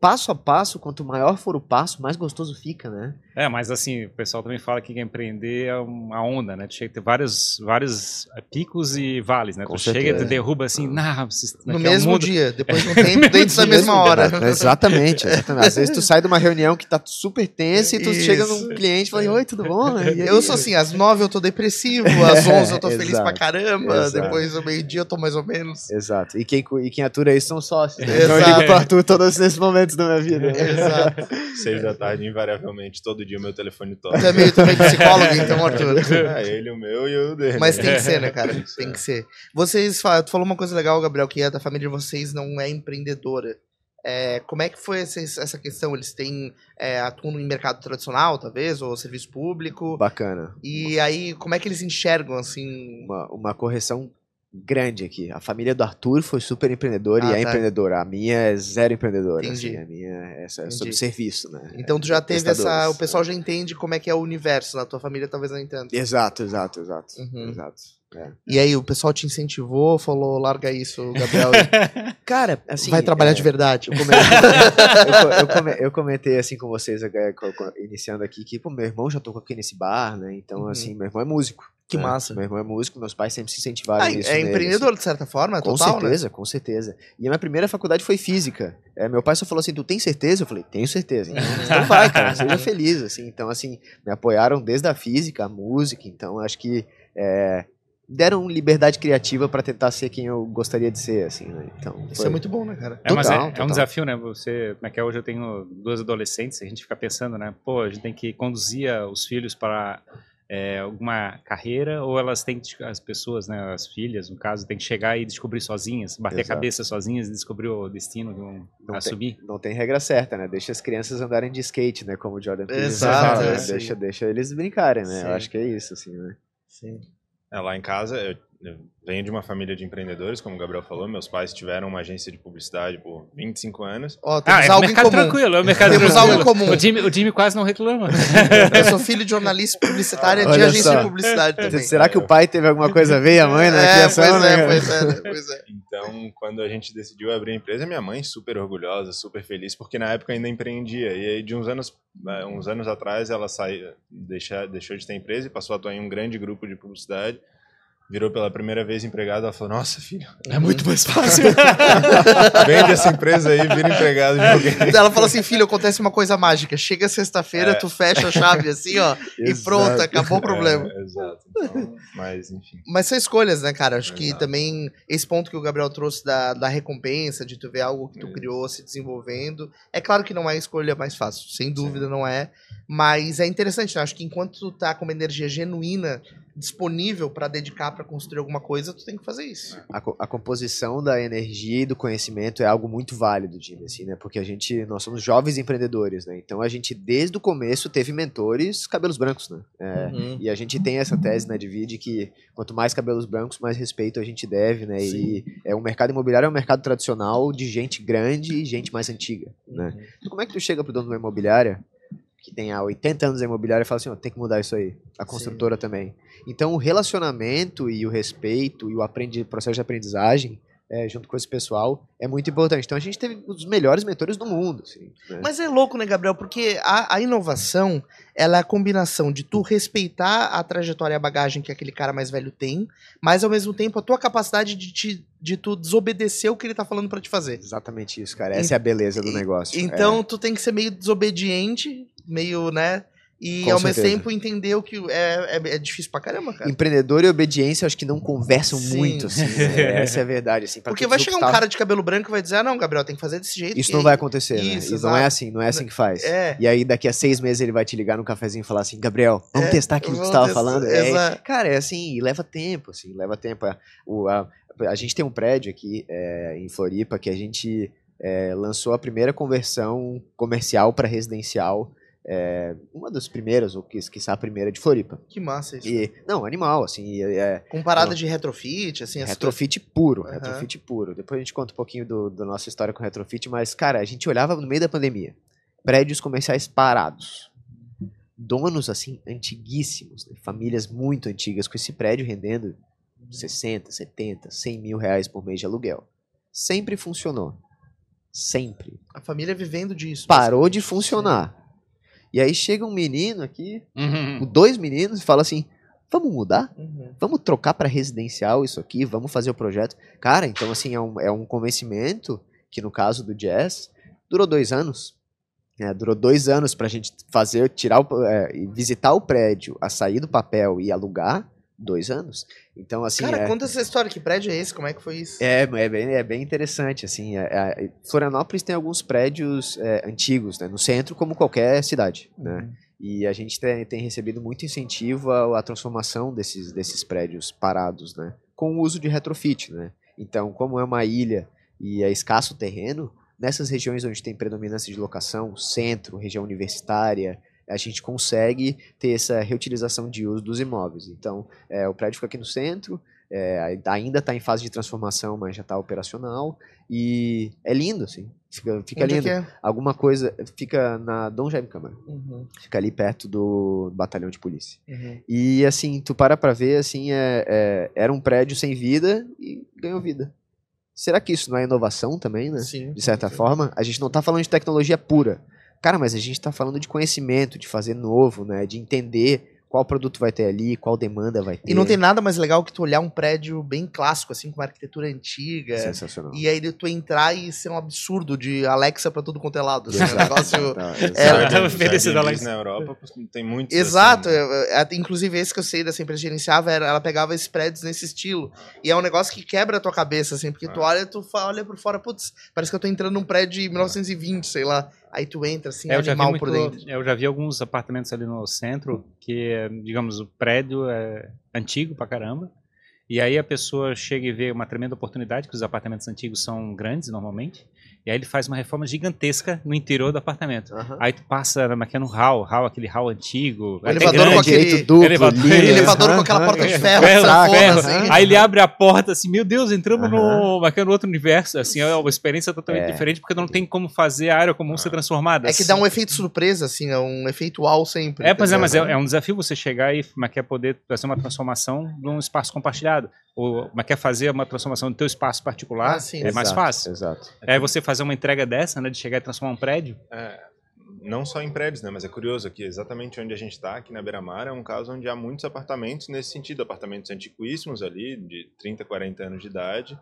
Speaker 3: passo a passo, quanto maior for o passo, mais gostoso fica, né?
Speaker 4: É, mas assim, o pessoal também fala que empreender é uma onda, né? Tu chega a ter vários, vários picos e vales, né?
Speaker 3: Com
Speaker 4: tu chega e
Speaker 3: certeza.
Speaker 4: tu derruba assim, nah,
Speaker 2: No
Speaker 4: é
Speaker 2: mesmo
Speaker 4: mundo-
Speaker 2: dia, depois de um tempo, dentro da mesma hora.
Speaker 3: Exatamente, exatamente. Às vezes tu sai de uma reunião que tá super tensa e tu
Speaker 2: Isso.
Speaker 3: chega num cliente e fala, oi, tudo bom? E aí?
Speaker 2: Eu sou assim, às nove eu tô depressivo, às onze eu tô feliz pra
Speaker 3: Exato.
Speaker 2: caramba,
Speaker 3: Exato.
Speaker 2: depois do meio-dia eu tô mais ou menos.
Speaker 3: Exato. E quem, e quem atura isso são sócios. Né?
Speaker 2: Exato.
Speaker 3: Então, eu ligo pra tu todos esses momentos da minha vida.
Speaker 2: Exato.
Speaker 1: Seis da tarde, invariavelmente, todo dia o meu telefone toca.
Speaker 2: É meio também psicólogo, então, Arthur.
Speaker 1: É, ele, o meu e o dele.
Speaker 2: Mas tem que ser, né, cara?
Speaker 1: Tem que ser.
Speaker 2: Tem que ser. Vocês, tu falou uma coisa legal, Gabriel, que a da família de vocês não é empreendedora. É, como é que foi essa, essa questão? Eles têm é, atuam no mercado tradicional, talvez, ou serviço público?
Speaker 3: Bacana.
Speaker 2: E aí, como é que eles enxergam, assim...
Speaker 3: Uma, uma correção grande aqui. A família do Arthur foi super empreendedora
Speaker 2: Ah,
Speaker 3: e é
Speaker 2: tá.
Speaker 3: empreendedora. A minha é zero empreendedora.
Speaker 2: Entendi.
Speaker 3: assim. A minha é, é sobre serviço, né?
Speaker 2: Então tu já teve essa... O pessoal já entende como é que é o universo, na tua família talvez não entenda.
Speaker 3: Exato, exato, exato.
Speaker 2: Uhum.
Speaker 3: Exato. É.
Speaker 2: E aí, o pessoal te incentivou, falou, larga isso, Gabriel,
Speaker 3: Cara, assim.
Speaker 2: vai trabalhar
Speaker 3: é,
Speaker 2: de verdade.
Speaker 3: Eu comentei, eu, co- eu come- eu comentei assim com vocês, eh, iniciando aqui, que pô, meu irmão já tocou aqui nesse bar, né? Então,
Speaker 2: Uhum.
Speaker 3: assim, meu irmão é músico.
Speaker 2: Que
Speaker 3: né?
Speaker 2: massa.
Speaker 3: Meu irmão é músico, meus pais sempre se incentivaram
Speaker 2: Ah,
Speaker 3: nisso.
Speaker 2: é empreendedor, de certa forma,
Speaker 3: assim. Com
Speaker 2: total, né?
Speaker 3: certeza, com certeza. E a minha primeira faculdade foi física. É, meu pai só falou assim: Tu tem certeza? Eu falei: Tenho certeza. Então, então vai, cara, seja feliz. Assim. Então, assim, me apoiaram desde a física, a música. Então, acho que é, deram liberdade criativa para tentar ser quem eu gostaria de ser, assim, né? Então,
Speaker 2: Isso
Speaker 3: foi-
Speaker 2: é muito bom, né, cara?
Speaker 4: É, mas é,
Speaker 3: Total,
Speaker 4: é um
Speaker 3: total.
Speaker 4: desafio, né? Você, como é que é hoje? Eu tenho duas adolescentes, a gente fica pensando, né? Pô, a gente tem que conduzir os filhos para é, alguma carreira ou elas têm que, as pessoas, né, as filhas, no caso, têm que chegar e descobrir sozinhas, bater
Speaker 3: Exato.
Speaker 4: a cabeça sozinhas e descobrir o destino que vão
Speaker 3: Não
Speaker 4: assumir?
Speaker 3: Não tem regra certa, né? Deixa as crianças andarem de skate, né? Como o Jordan
Speaker 2: Exato,
Speaker 3: fala, né? deixa, deixa eles brincarem, né?
Speaker 2: Sim.
Speaker 3: Eu acho que é isso, assim, né?
Speaker 2: Sim.
Speaker 1: É, lá em casa, eu venho de uma família de empreendedores, como o Gabriel falou. Meus pais tiveram uma agência de publicidade por 25 anos.
Speaker 2: Ó, temos
Speaker 4: Ah, é
Speaker 2: algo em
Speaker 4: mercado
Speaker 2: comum.
Speaker 4: tranquilo, é o mercado
Speaker 2: Temos
Speaker 4: tranquilo.
Speaker 2: algo em comum.
Speaker 4: O time, o time quase não reclama.
Speaker 2: Eu sou filho de jornalista publicitária de agência
Speaker 3: só.
Speaker 2: de publicidade também.
Speaker 3: Será que o pai teve alguma coisa a ver e a mãe na
Speaker 2: É,
Speaker 3: criação,
Speaker 2: pois
Speaker 3: né?
Speaker 2: é, pois é, né, pois é.
Speaker 1: Então, quando a gente decidiu abrir a empresa, minha mãe super orgulhosa, super feliz, porque na época ainda empreendia. E aí, de uns anos, eh, uns anos atrás, ela saiu, deixou de ter empresa e passou a atuar em um grande grupo de publicidade. Virou pela primeira vez empregada, ela falou, nossa, filho, é muito mais fácil. Vende essa empresa aí, vira empregado de alguém.
Speaker 2: Ela falou assim, filho, acontece uma coisa mágica. Chega sexta-feira,
Speaker 1: É.
Speaker 2: tu fecha a chave assim, ó, e pronto, acabou o problema.
Speaker 1: É, exato. Então, mas, enfim.
Speaker 2: Mas são escolhas, né, cara? Acho que
Speaker 1: Exato.
Speaker 2: também esse ponto que o Gabriel trouxe da, da recompensa, de tu ver algo que tu criou se desenvolvendo. É claro que não é a escolha mais fácil, sem dúvida não é. Mas é interessante, né? Acho que enquanto tu tá com uma energia genuína disponível pra dedicar pra construir alguma coisa, tu tem que fazer isso.
Speaker 3: a, co- a composição da energia e do conhecimento é algo muito válido, Jimmy, assim, né? Porque a gente, nós somos jovens empreendedores, né? Então a gente, desde o começo, teve mentores cabelos brancos, né? É,
Speaker 2: Uhum.
Speaker 3: E a gente tem essa tese na Divide que quanto mais cabelos brancos, mais respeito a gente deve, né? E é o mercado imobiliário é um mercado tradicional de gente grande e gente mais antiga, né?
Speaker 2: Uhum.
Speaker 3: Então, como é que tu chega pro dono de uma imobiliária que tem há 80 anos a imobiliária e fala assim, ó, tem que mudar isso aí. A construtora também. Então, o relacionamento e o respeito e o aprendi processo de aprendizagem é, junto com esse pessoal é muito importante. Então, a gente teve os melhores mentores do mundo. Assim, né?
Speaker 2: Mas é louco, né, Gabriel? Porque a, a inovação, ela é a combinação de tu respeitar a trajetória e a bagagem que aquele cara mais velho tem, mas ao mesmo tempo a tua capacidade de, te, de tu desobedecer o que ele tá falando pra te fazer.
Speaker 3: Exatamente isso, cara. Essa é a beleza do negócio.
Speaker 2: Então tu tem que ser meio desobediente, meio, né? E
Speaker 3: Com
Speaker 2: ao mesmo
Speaker 3: certeza.
Speaker 2: tempo entender o que é, é, é difícil pra caramba, cara.
Speaker 3: Empreendedor e obediência, acho que não conversam
Speaker 2: Sim.
Speaker 3: muito, assim. né? Essa é a verdade, assim.
Speaker 2: Porque vai chegar um
Speaker 3: disruptar-
Speaker 2: cara de cabelo branco e vai dizer: ah, não, Gabriel, tem que fazer desse jeito.
Speaker 3: Isso não vai acontecer, né?
Speaker 2: Isso,
Speaker 3: Isso não é assim, não é assim que faz.
Speaker 2: É.
Speaker 3: E aí, daqui a seis meses, ele vai te ligar no cafezinho e falar assim, Gabriel, vamos
Speaker 2: É,
Speaker 3: testar aquilo que você estava
Speaker 2: testar,
Speaker 3: falando? É, cara, é assim, leva tempo, assim, leva tempo. A, o- a, a gente tem um prédio aqui é, em Floripa que a gente é, lançou a primeira conversão comercial para residencial, é, uma das primeiras, ou que quiçá a primeira de Floripa.
Speaker 2: Que massa isso.
Speaker 3: E, não, animal, assim, é,
Speaker 2: Com parada de retrofit, assim,
Speaker 3: retrofit puro,
Speaker 2: Aham.
Speaker 3: retrofit puro. Depois a gente conta um pouquinho do, da nossa história com retrofit, mas, cara, a gente olhava no meio da pandemia, prédios comerciais parados, donos, assim, antiguíssimos, né? famílias muito antigas, com esse prédio rendendo 60, 70, 100 mil reais por mês de aluguel. Sempre funcionou. Sempre.
Speaker 2: A família vivendo disso.
Speaker 3: Parou de funcionar. E aí chega um menino aqui,
Speaker 4: Uhum.
Speaker 3: dois meninos, e fala assim, vamos mudar?
Speaker 2: Uhum.
Speaker 3: vamos trocar para residencial isso aqui, vamos fazer o projeto. Cara, então assim, é um, é um convencimento que no caso do Jazz, durou dois anos. né? durou dois anos pra gente fazer, tirar o, é, e visitar o prédio, a sair do papel e alugar, dois anos. Então, assim,
Speaker 2: Cara,
Speaker 3: é,
Speaker 2: conta essa história. Que prédio é esse? Como é que foi isso?
Speaker 3: é, é, bem, é bem interessante, assim, é- é- Florianópolis tem alguns prédios é, antigos, né, no centro, como qualquer cidade, né, e a gente tem, tem recebido muito incentivo à, à transformação desses, desses prédios parados, né? Com o uso de retrofit, né? Então, como é uma ilha e é escasso terreno, nessas regiões onde tem predominância de locação, centro, região universitária, a gente consegue ter essa reutilização de uso dos imóveis. Então, é, o prédio fica aqui no centro, é, ainda está em fase de transformação, mas já está operacional. E é lindo, assim. Fica, fica
Speaker 2: Onde é
Speaker 3: lindo.
Speaker 2: é?
Speaker 3: Alguma coisa. Fica na Dom Jaime Câmara.
Speaker 2: Uhum,
Speaker 3: Fica ali perto do batalhão de polícia.
Speaker 2: uhum.
Speaker 3: E assim, tu para pra ver, assim, é, é- era um prédio sem vida e ganhou vida. Será que isso não é inovação também, né?
Speaker 2: Sim.
Speaker 3: De certa forma, a gente não tá falando de tecnologia pura. Cara, mas a gente tá falando de conhecimento, de fazer novo, né? De entender qual produto vai ter ali, qual demanda vai ter.
Speaker 2: E não tem nada mais legal que tu olhar um prédio bem clássico, assim, com uma arquitetura antiga.
Speaker 3: Sensacional.
Speaker 2: E aí tu entrar e ser um absurdo de Alexa pra tudo quanto é lado. Assim, um
Speaker 3: Exato.
Speaker 2: negócio.
Speaker 3: Tá,
Speaker 2: É,
Speaker 3: exato.
Speaker 4: Da
Speaker 1: Jardins
Speaker 4: Alexa.
Speaker 1: na Europa tem muitos.
Speaker 2: Exato,
Speaker 1: assim,
Speaker 2: eu- eu- até inclusive esse que eu sei dessa empresa gerenciava, era, ela pegava esses prédios nesse estilo. E é um negócio que quebra a tua cabeça, assim, porque tu
Speaker 1: Ah.
Speaker 2: olha, tu olha por fora, putz, parece que eu tô entrando num prédio de 1920, sei lá. Aí tu entra assim,
Speaker 4: É, eu, já vi
Speaker 2: animal por
Speaker 4: muito-
Speaker 2: dentro.
Speaker 4: eu já vi alguns apartamentos ali no centro que, digamos, o prédio é antigo pra caramba. E aí a pessoa chega e vê uma tremenda oportunidade, que os apartamentos antigos são grandes normalmente. E aí ele faz uma reforma gigantesca no interior do apartamento.
Speaker 3: Aham.
Speaker 4: Aí tu passa na- no hall, hall, aquele hall antigo.
Speaker 2: O
Speaker 4: até
Speaker 2: elevador
Speaker 4: grande.
Speaker 2: com aquele-
Speaker 3: Direito duplo,
Speaker 4: elevador-
Speaker 3: lindo.
Speaker 2: elevador com
Speaker 3: Aham,
Speaker 2: aquela porta de
Speaker 4: É,
Speaker 2: ferro,
Speaker 4: ferro,
Speaker 2: sanfona,
Speaker 4: ferro.
Speaker 2: assim.
Speaker 4: Aí ele abre a porta assim, meu Deus, entramos no, naquele outro universo. Assim, é uma experiência totalmente
Speaker 3: É.
Speaker 4: diferente, porque não tem como fazer a área comum ser transformada.
Speaker 2: É que dá um efeito surpresa, assim, é um efeito uau sempre.
Speaker 4: É, pois é, mas é, é um desafio você chegar e mas quer poder fazer uma transformação de um espaço compartilhado. Ou mas quer fazer uma transformação do teu espaço particular,
Speaker 2: Ah, sim.
Speaker 4: é mais
Speaker 3: Exato,
Speaker 4: fácil.
Speaker 3: Exato.
Speaker 4: É você fazer uma entrega dessa, né, de chegar e transformar um prédio.
Speaker 1: É, não só em prédios, né? Mas é curioso aqui, exatamente onde a gente está, aqui na Beira-Mar, é um caso onde há muitos apartamentos nesse sentido, apartamentos antiquíssimos ali, de 30, 40 anos de idade,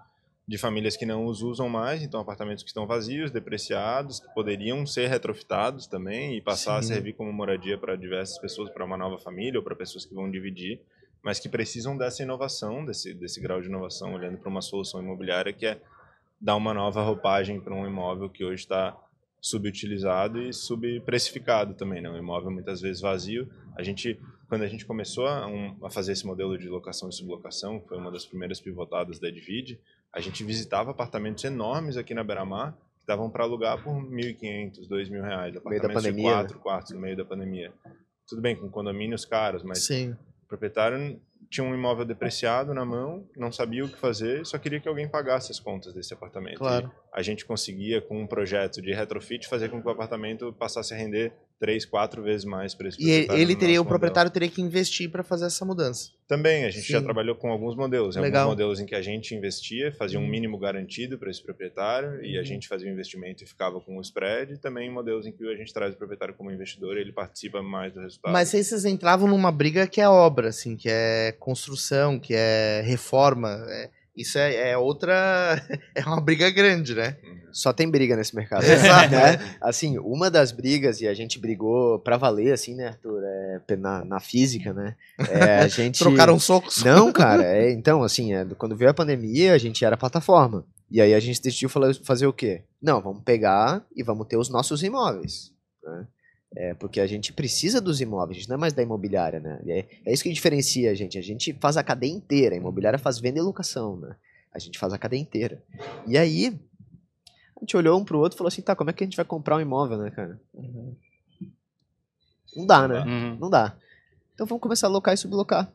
Speaker 1: de famílias que não os usam mais, então apartamentos que estão vazios, depreciados, que poderiam ser retrofitados também e passar a
Speaker 2: Sim.
Speaker 1: servir como moradia para diversas pessoas, para uma nova família ou para pessoas que vão dividir, mas que precisam dessa inovação, desse, desse grau de inovação, olhando para uma solução imobiliária que é dar uma nova roupagem para um imóvel que hoje está subutilizado e subprecificado também, né? Um imóvel muitas vezes vazio. A gente, quando a gente começou a, um- a fazer esse modelo de locação e sublocação, que foi uma das primeiras pivotadas da Edvid, a gente visitava apartamentos enormes aqui na Beira-Mar que estavam para alugar por 1.500, 2.000 reais.
Speaker 3: meio da
Speaker 1: Apartamentos de
Speaker 3: pandemia, né?
Speaker 1: quatro quartos no meio da pandemia. Tudo bem, com condomínios caros, mas
Speaker 2: Sim.
Speaker 1: o proprietário tinha um imóvel depreciado na mão, não sabia o que fazer, só queria que alguém pagasse as contas desse apartamento.
Speaker 2: Claro.
Speaker 1: E a gente conseguia, com um projeto de retrofit, fazer com que o apartamento passasse a render três, quatro vezes mais para esse
Speaker 2: E
Speaker 1: proprietário
Speaker 2: ele
Speaker 1: no
Speaker 2: teria, o
Speaker 1: modelo.
Speaker 2: proprietário teria que investir para fazer essa mudança.
Speaker 1: Também, a gente já
Speaker 2: Sim.
Speaker 1: trabalhou com alguns modelos. Em
Speaker 2: Legal.
Speaker 1: alguns modelos em que a gente investia, fazia um
Speaker 2: Uhum.
Speaker 1: mínimo garantido para esse proprietário, e a
Speaker 2: Uhum.
Speaker 1: gente fazia o investimento e ficava com o spread. E também modelos em que a gente traz o proprietário como investidor e ele participa mais do resultado.
Speaker 2: Mas aí vocês entravam numa briga que é obra, assim, que é construção, que é reforma. é- isso é, é outra. É uma briga grande, né?
Speaker 3: Só tem briga nesse mercado.
Speaker 2: Exato.
Speaker 3: né? Assim, uma das brigas, e a gente brigou pra valer, assim, né, Arthur? É, na, na física, né? É, a gente.
Speaker 2: Trocaram socos.
Speaker 3: Não, cara, é, então, assim, é, quando veio a pandemia, a gente era plataforma. E aí a gente decidiu fazer o quê? Não, vamos pegar e vamos ter os nossos imóveis. Né? É, porque a gente precisa dos imóveis, a gente não é mais da imobiliária, né? É, é isso que diferencia a gente. A gente faz a cadeia inteira, a imobiliária faz venda e locação, né? A gente faz a cadeia inteira. E aí, a gente olhou um pro outro e falou assim, tá, como é que a gente vai comprar um imóvel, né, cara? Não dá, né?
Speaker 4: Uhum.
Speaker 3: Não dá. Então vamos começar a locar e sublocar.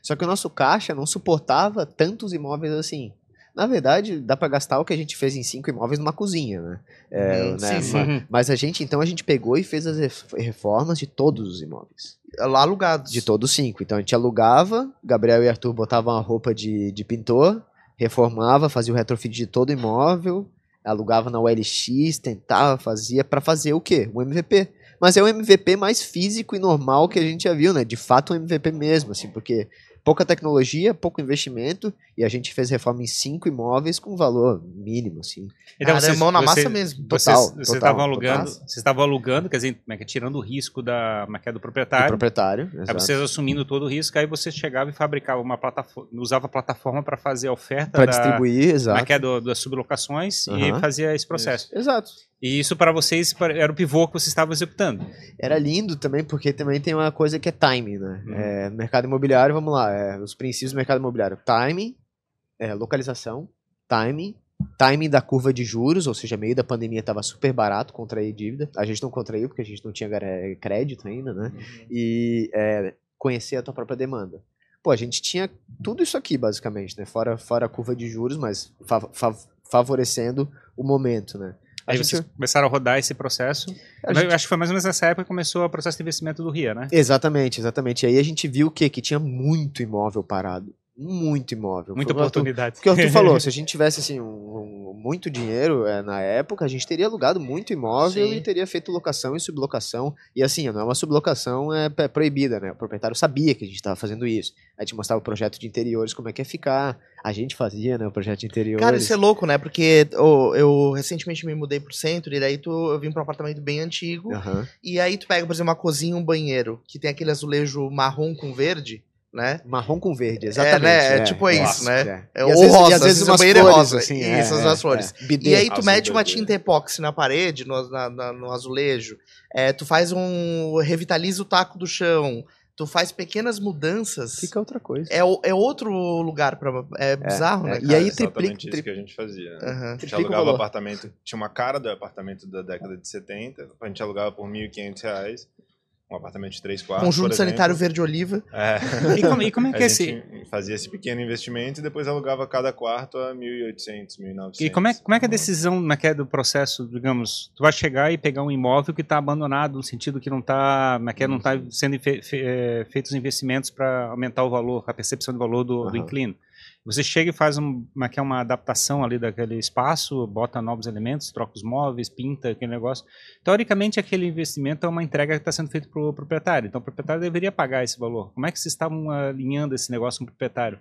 Speaker 3: Só que o nosso caixa não suportava tantos imóveis assim. Na verdade, dá pra gastar o que a gente fez em cinco imóveis numa cozinha, né? É,
Speaker 2: Uhum,
Speaker 3: né,
Speaker 2: sim, sim.
Speaker 3: ma-. Mas a gente, então, a gente pegou e fez as ref- reformas de todos os imóveis.
Speaker 2: Lá alugados.
Speaker 3: De todos os cinco. Então a gente alugava, Gabriel e Arthur botavam uma roupa de, de pintor, reformava, fazia o retrofit de todo o imóvel, alugava na OLX, tentava, fazia pra fazer o quê? O MVP. Mas é o MVP mais físico e normal que a gente já viu, né? De fato, um MVP mesmo, assim, porque pouca tecnologia, pouco investimento, e a gente fez reforma em cinco imóveis com valor mínimo, assim.
Speaker 4: Então,
Speaker 2: é
Speaker 4: vocês-
Speaker 2: mão na massa
Speaker 4: vocês-
Speaker 2: mesmo.
Speaker 3: Total,
Speaker 4: Vocês, estavam alugando,
Speaker 3: total.
Speaker 4: vocês estavam alugando, quer dizer, é é, tirando o risco da, é é, do
Speaker 3: Do
Speaker 4: proprietário.
Speaker 3: proprietário.
Speaker 4: Aí
Speaker 3: exato.
Speaker 4: vocês assumindo todo o risco, aí você chegava e fabricava uma plataforma, usava a plataforma para fazer a oferta
Speaker 3: Pra
Speaker 4: da,
Speaker 3: distribuir, exato.
Speaker 4: do- das sublocações
Speaker 3: Aham.
Speaker 4: e fazia esse processo.
Speaker 3: Exato.
Speaker 4: E isso para vocês era o pivô que vocês estavam executando.
Speaker 3: Era lindo também, porque também tem uma coisa que é timing, né?
Speaker 4: Uhum.
Speaker 3: É, mercado imobiliário, vamos lá, é, os princípios do mercado imobiliário. Timing, é, localização, timing, timing da curva de juros, ou seja, meio da pandemia estava super barato contrair dívida. A gente não contraiu porque a gente não tinha crédito ainda, né? E é, conhecer a tua própria demanda. Pô, a gente tinha tudo isso aqui, basicamente, né? Fora, fora a curva de juros, mas fa- fa- favorecendo o momento, né?
Speaker 4: Aí
Speaker 3: gente-
Speaker 4: vocês começaram a rodar esse processo.
Speaker 3: gente-
Speaker 4: acho que foi mais ou menos nessa época que começou o processo de investimento do RIA, né?
Speaker 3: Exatamente, exatamente. E aí a gente viu o quê? Que tinha muito imóvel parado. Muito imóvel.
Speaker 4: Muita oportunidade.
Speaker 3: Porque o Arthur falou, se a gente tivesse assim, um, um- muito dinheiro é, na época, a gente teria alugado muito imóvel
Speaker 2: Sim.
Speaker 3: e teria feito locação e sublocação. E assim, não é uma sublocação é, é proibida, né? O proprietário sabia que a gente estava fazendo isso. A gente mostrava o projeto de interiores, como é que ia ficar. A gente fazia, né, o projeto de interiores.
Speaker 2: Cara, isso é louco, né? Porque ô, eu recentemente me mudei pro centro e daí tu, eu vim pra um apartamento bem antigo.
Speaker 3: Aham.
Speaker 2: E aí tu pega, por exemplo, uma cozinha e um banheiro, que tem aquele azulejo marrom com verde. Né?
Speaker 3: Marrom com verde,
Speaker 2: É,
Speaker 3: exatamente.
Speaker 2: né? É, tipo é isso, né?
Speaker 3: É.
Speaker 2: É,
Speaker 3: E às
Speaker 2: ou
Speaker 3: vezes- e
Speaker 2: rosa,
Speaker 3: às vezes
Speaker 2: o
Speaker 3: umas
Speaker 2: banheiro é
Speaker 3: flores,
Speaker 2: rosa.
Speaker 3: assim,
Speaker 2: isso,
Speaker 3: é,
Speaker 2: as
Speaker 3: é,
Speaker 2: flores.
Speaker 3: é. Bidê.
Speaker 2: E aí tu mete uma tinta epóxi na parede, no, na- na- no azulejo, é, tu faz um... revitaliza o taco do chão, tu faz pequenas mudanças,
Speaker 3: Fica outra coisa.
Speaker 2: é, o- é outro lugar pra... É bizarro,
Speaker 3: é.
Speaker 2: né,
Speaker 3: E aí
Speaker 1: Exatamente
Speaker 3: triplica-
Speaker 1: isso
Speaker 3: tri-
Speaker 1: que a gente fazia. né?
Speaker 2: Aham.
Speaker 1: A gente
Speaker 3: Triplica o
Speaker 1: alugava
Speaker 3: valor.
Speaker 1: apartamento, tinha uma cara do apartamento da década de 70, a gente alugava por 1.500 reais, um apartamento de três quartos,
Speaker 2: Conjunto sanitário verde-oliva.
Speaker 1: É.
Speaker 4: E como, e como é que é esse...
Speaker 1: gente fazia esse pequeno investimento e depois alugava cada quarto a 1.800, 1.900.
Speaker 4: E como é, como é que é a decisão como é que é do processo, digamos, tu vai chegar e pegar um imóvel que está abandonado, no sentido que não está não tá sendo fe, fe, eh, feitos investimentos para aumentar o valor, a percepção de valor do, do
Speaker 3: Aham.
Speaker 4: inquilino. Você chega e faz um, uma, uma adaptação ali daquele espaço, bota novos elementos, troca os móveis, pinta aquele negócio. Teoricamente, aquele investimento é uma entrega que está sendo feita para o proprietário. Então, o proprietário deveria pagar esse valor. Como é que vocês estavam alinhando esse negócio com o proprietário?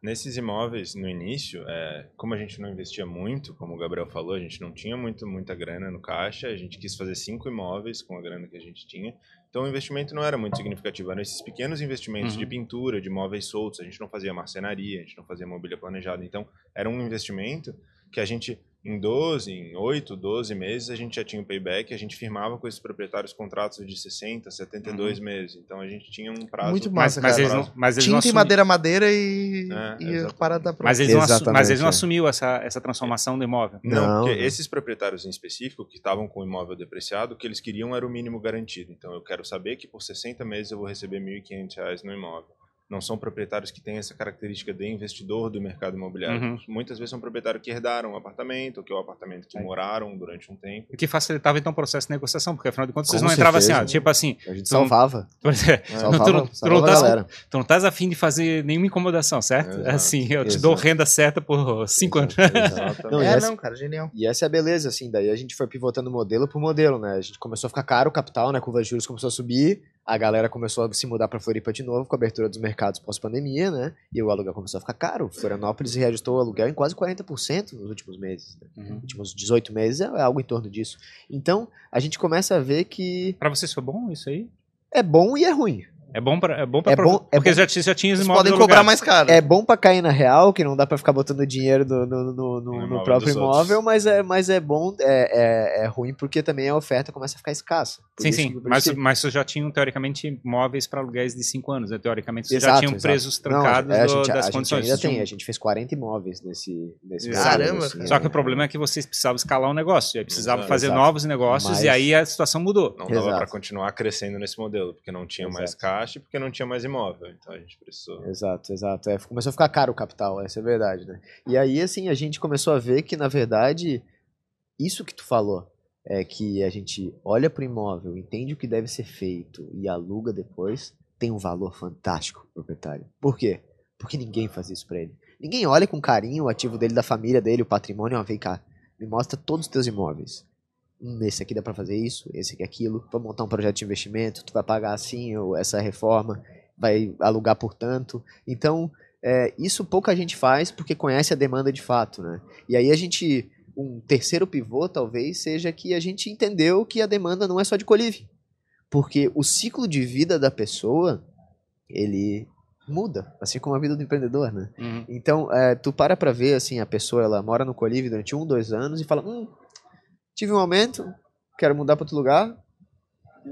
Speaker 1: Nesses imóveis, no início, é, como a gente não investia muito, como o Gabriel falou, a gente não tinha muito, muita grana no caixa, a gente quis fazer cinco imóveis com a grana que a gente tinha. Então o investimento não era muito significativo, eram esses pequenos investimentos
Speaker 4: Uhum.
Speaker 1: de pintura, de móveis soltos, a gente não fazia marcenaria, a gente não fazia mobília planejada. Então era um investimento que a gente, em 12, em 8, 12 meses, a gente já tinha o payback, a gente firmava com esses proprietários contratos de 60, 72 meses. Então a gente tinha um prazo.
Speaker 2: Muito
Speaker 4: Mas,
Speaker 2: Massa,
Speaker 4: mas,
Speaker 2: cara.
Speaker 4: eles não, mas eles não
Speaker 2: Tinta e
Speaker 4: assumi-
Speaker 2: madeira, madeira e,
Speaker 1: É,
Speaker 2: e
Speaker 1: exatamente.
Speaker 2: parada pronta.
Speaker 4: mas eles não, mas eles não
Speaker 3: é.
Speaker 4: assumiu essa, essa transformação do imóvel.
Speaker 1: Não,
Speaker 3: Não,
Speaker 1: porque
Speaker 3: não.
Speaker 1: esses proprietários em específico que estavam com o imóvel depreciado, o que eles queriam era o mínimo garantido. Então eu quero saber que por 60 meses eu vou receber 1.500 reais no imóvel. Não são proprietários que têm essa característica de investidor do mercado imobiliário.
Speaker 4: Uhum.
Speaker 1: Muitas vezes são proprietários que herdaram um apartamento, ou que é o apartamento que moraram durante um tempo.
Speaker 4: O que facilitava então o processo de negociação, porque afinal de contas vocês
Speaker 3: Com
Speaker 4: não entravam assim, ó, tipo assim,
Speaker 3: A gente salvava.
Speaker 4: por exemplo,
Speaker 3: Salvava,
Speaker 4: tu não- tu
Speaker 3: salvava
Speaker 4: não
Speaker 3: a
Speaker 4: tá-
Speaker 3: galera.
Speaker 4: tu não estás afim de fazer nenhuma incomodação, certo?
Speaker 1: Exato.
Speaker 4: Assim, eu te dou
Speaker 3: Exato.
Speaker 4: renda certa por cinco anos.
Speaker 1: Exatamente.
Speaker 3: Não,
Speaker 2: É,
Speaker 3: essa-
Speaker 2: não, cara, genial.
Speaker 3: E essa é a beleza, assim, daí a gente foi pivotando modelo por modelo, né? A gente começou a ficar caro o capital, né? A curva de juros começou a subir, a galera começou a se mudar pra Floripa de novo com a abertura dos mercados pós-pandemia, né? E o aluguel começou a ficar caro. Florianópolis reajustou o aluguel em quase 40% nos últimos meses. Né?
Speaker 4: Uhum.
Speaker 3: Nos últimos 18 meses é algo em torno disso. Então, a gente começa a ver que
Speaker 4: Pra vocês foi bom isso aí?
Speaker 3: é bom e é ruim.
Speaker 4: É bom pra, é bom pra
Speaker 3: É
Speaker 4: pro-
Speaker 3: bom- é
Speaker 4: porque
Speaker 3: bom.
Speaker 4: já, já tinha os imóveis
Speaker 2: podem cobrar
Speaker 4: alugados.
Speaker 2: mais caro.
Speaker 3: É bom pra cair na real, que não dá pra ficar botando dinheiro no, no, no- no-
Speaker 1: No imóvel
Speaker 3: próprio
Speaker 1: outros.
Speaker 3: imóvel, mas é, mas é bom, é, é, é ruim porque também a oferta começa a ficar escassa.
Speaker 4: Sim,
Speaker 3: isso
Speaker 4: sim. Mas,
Speaker 3: isso
Speaker 4: mas vocês já tinham, teoricamente, móveis para aluguéis de cinco anos. Né? Teoricamente, vocês já tinham
Speaker 3: exato.
Speaker 4: presos
Speaker 3: Não,
Speaker 4: trancados
Speaker 3: é, a
Speaker 4: do-
Speaker 3: gente, a
Speaker 4: das
Speaker 3: gente
Speaker 4: condições.
Speaker 3: ainda
Speaker 4: Vocês
Speaker 3: tem, a gente fez 40 imóveis nesse, nesse
Speaker 2: Caramba,
Speaker 3: assim.
Speaker 4: Só que
Speaker 3: é.
Speaker 4: o problema é que vocês precisavam escalar o negócio. Aí precisavam fazer
Speaker 3: Exato.
Speaker 4: novos negócios
Speaker 3: Mas-
Speaker 4: e aí a situação mudou.
Speaker 1: Não dava para continuar crescendo nesse modelo, porque não tinha mais
Speaker 3: Exato.
Speaker 1: Caixa e porque não tinha mais imóvel. Então a gente precisou.
Speaker 3: Exato, exato. É, começou a ficar caro o capital, essa é a verdade, né? E aí, assim, a gente começou a ver que, na verdade, isso que tu falou, é que a gente olha pro imóvel, entende o que deve ser feito e aluga depois, tem um valor fantástico pro proprietário. Por quê? Porque ninguém faz isso pra ele. Ninguém olha com carinho o ativo dele, da família dele, o patrimônio, ó, vem cá, me mostra todos os teus imóveis. Hum, esse aqui dá pra fazer isso, esse aqui aquilo, vamos montar um projeto de investimento, tu vai pagar assim, ou essa reforma, vai alugar por tanto. Então, é, isso pouca gente faz porque conhece a demanda de fato, né? E aí a gente, um terceiro pivô talvez seja que a gente entendeu que a demanda não é só de colívio. Porque o ciclo de vida da pessoa, ele muda, assim como a vida do empreendedor, né?
Speaker 4: Uhum.
Speaker 3: Então, é, tu para pra ver, assim, a pessoa, ela mora no colívio durante um, dois anos e fala, hum, tive um aumento, quero mudar para outro lugar.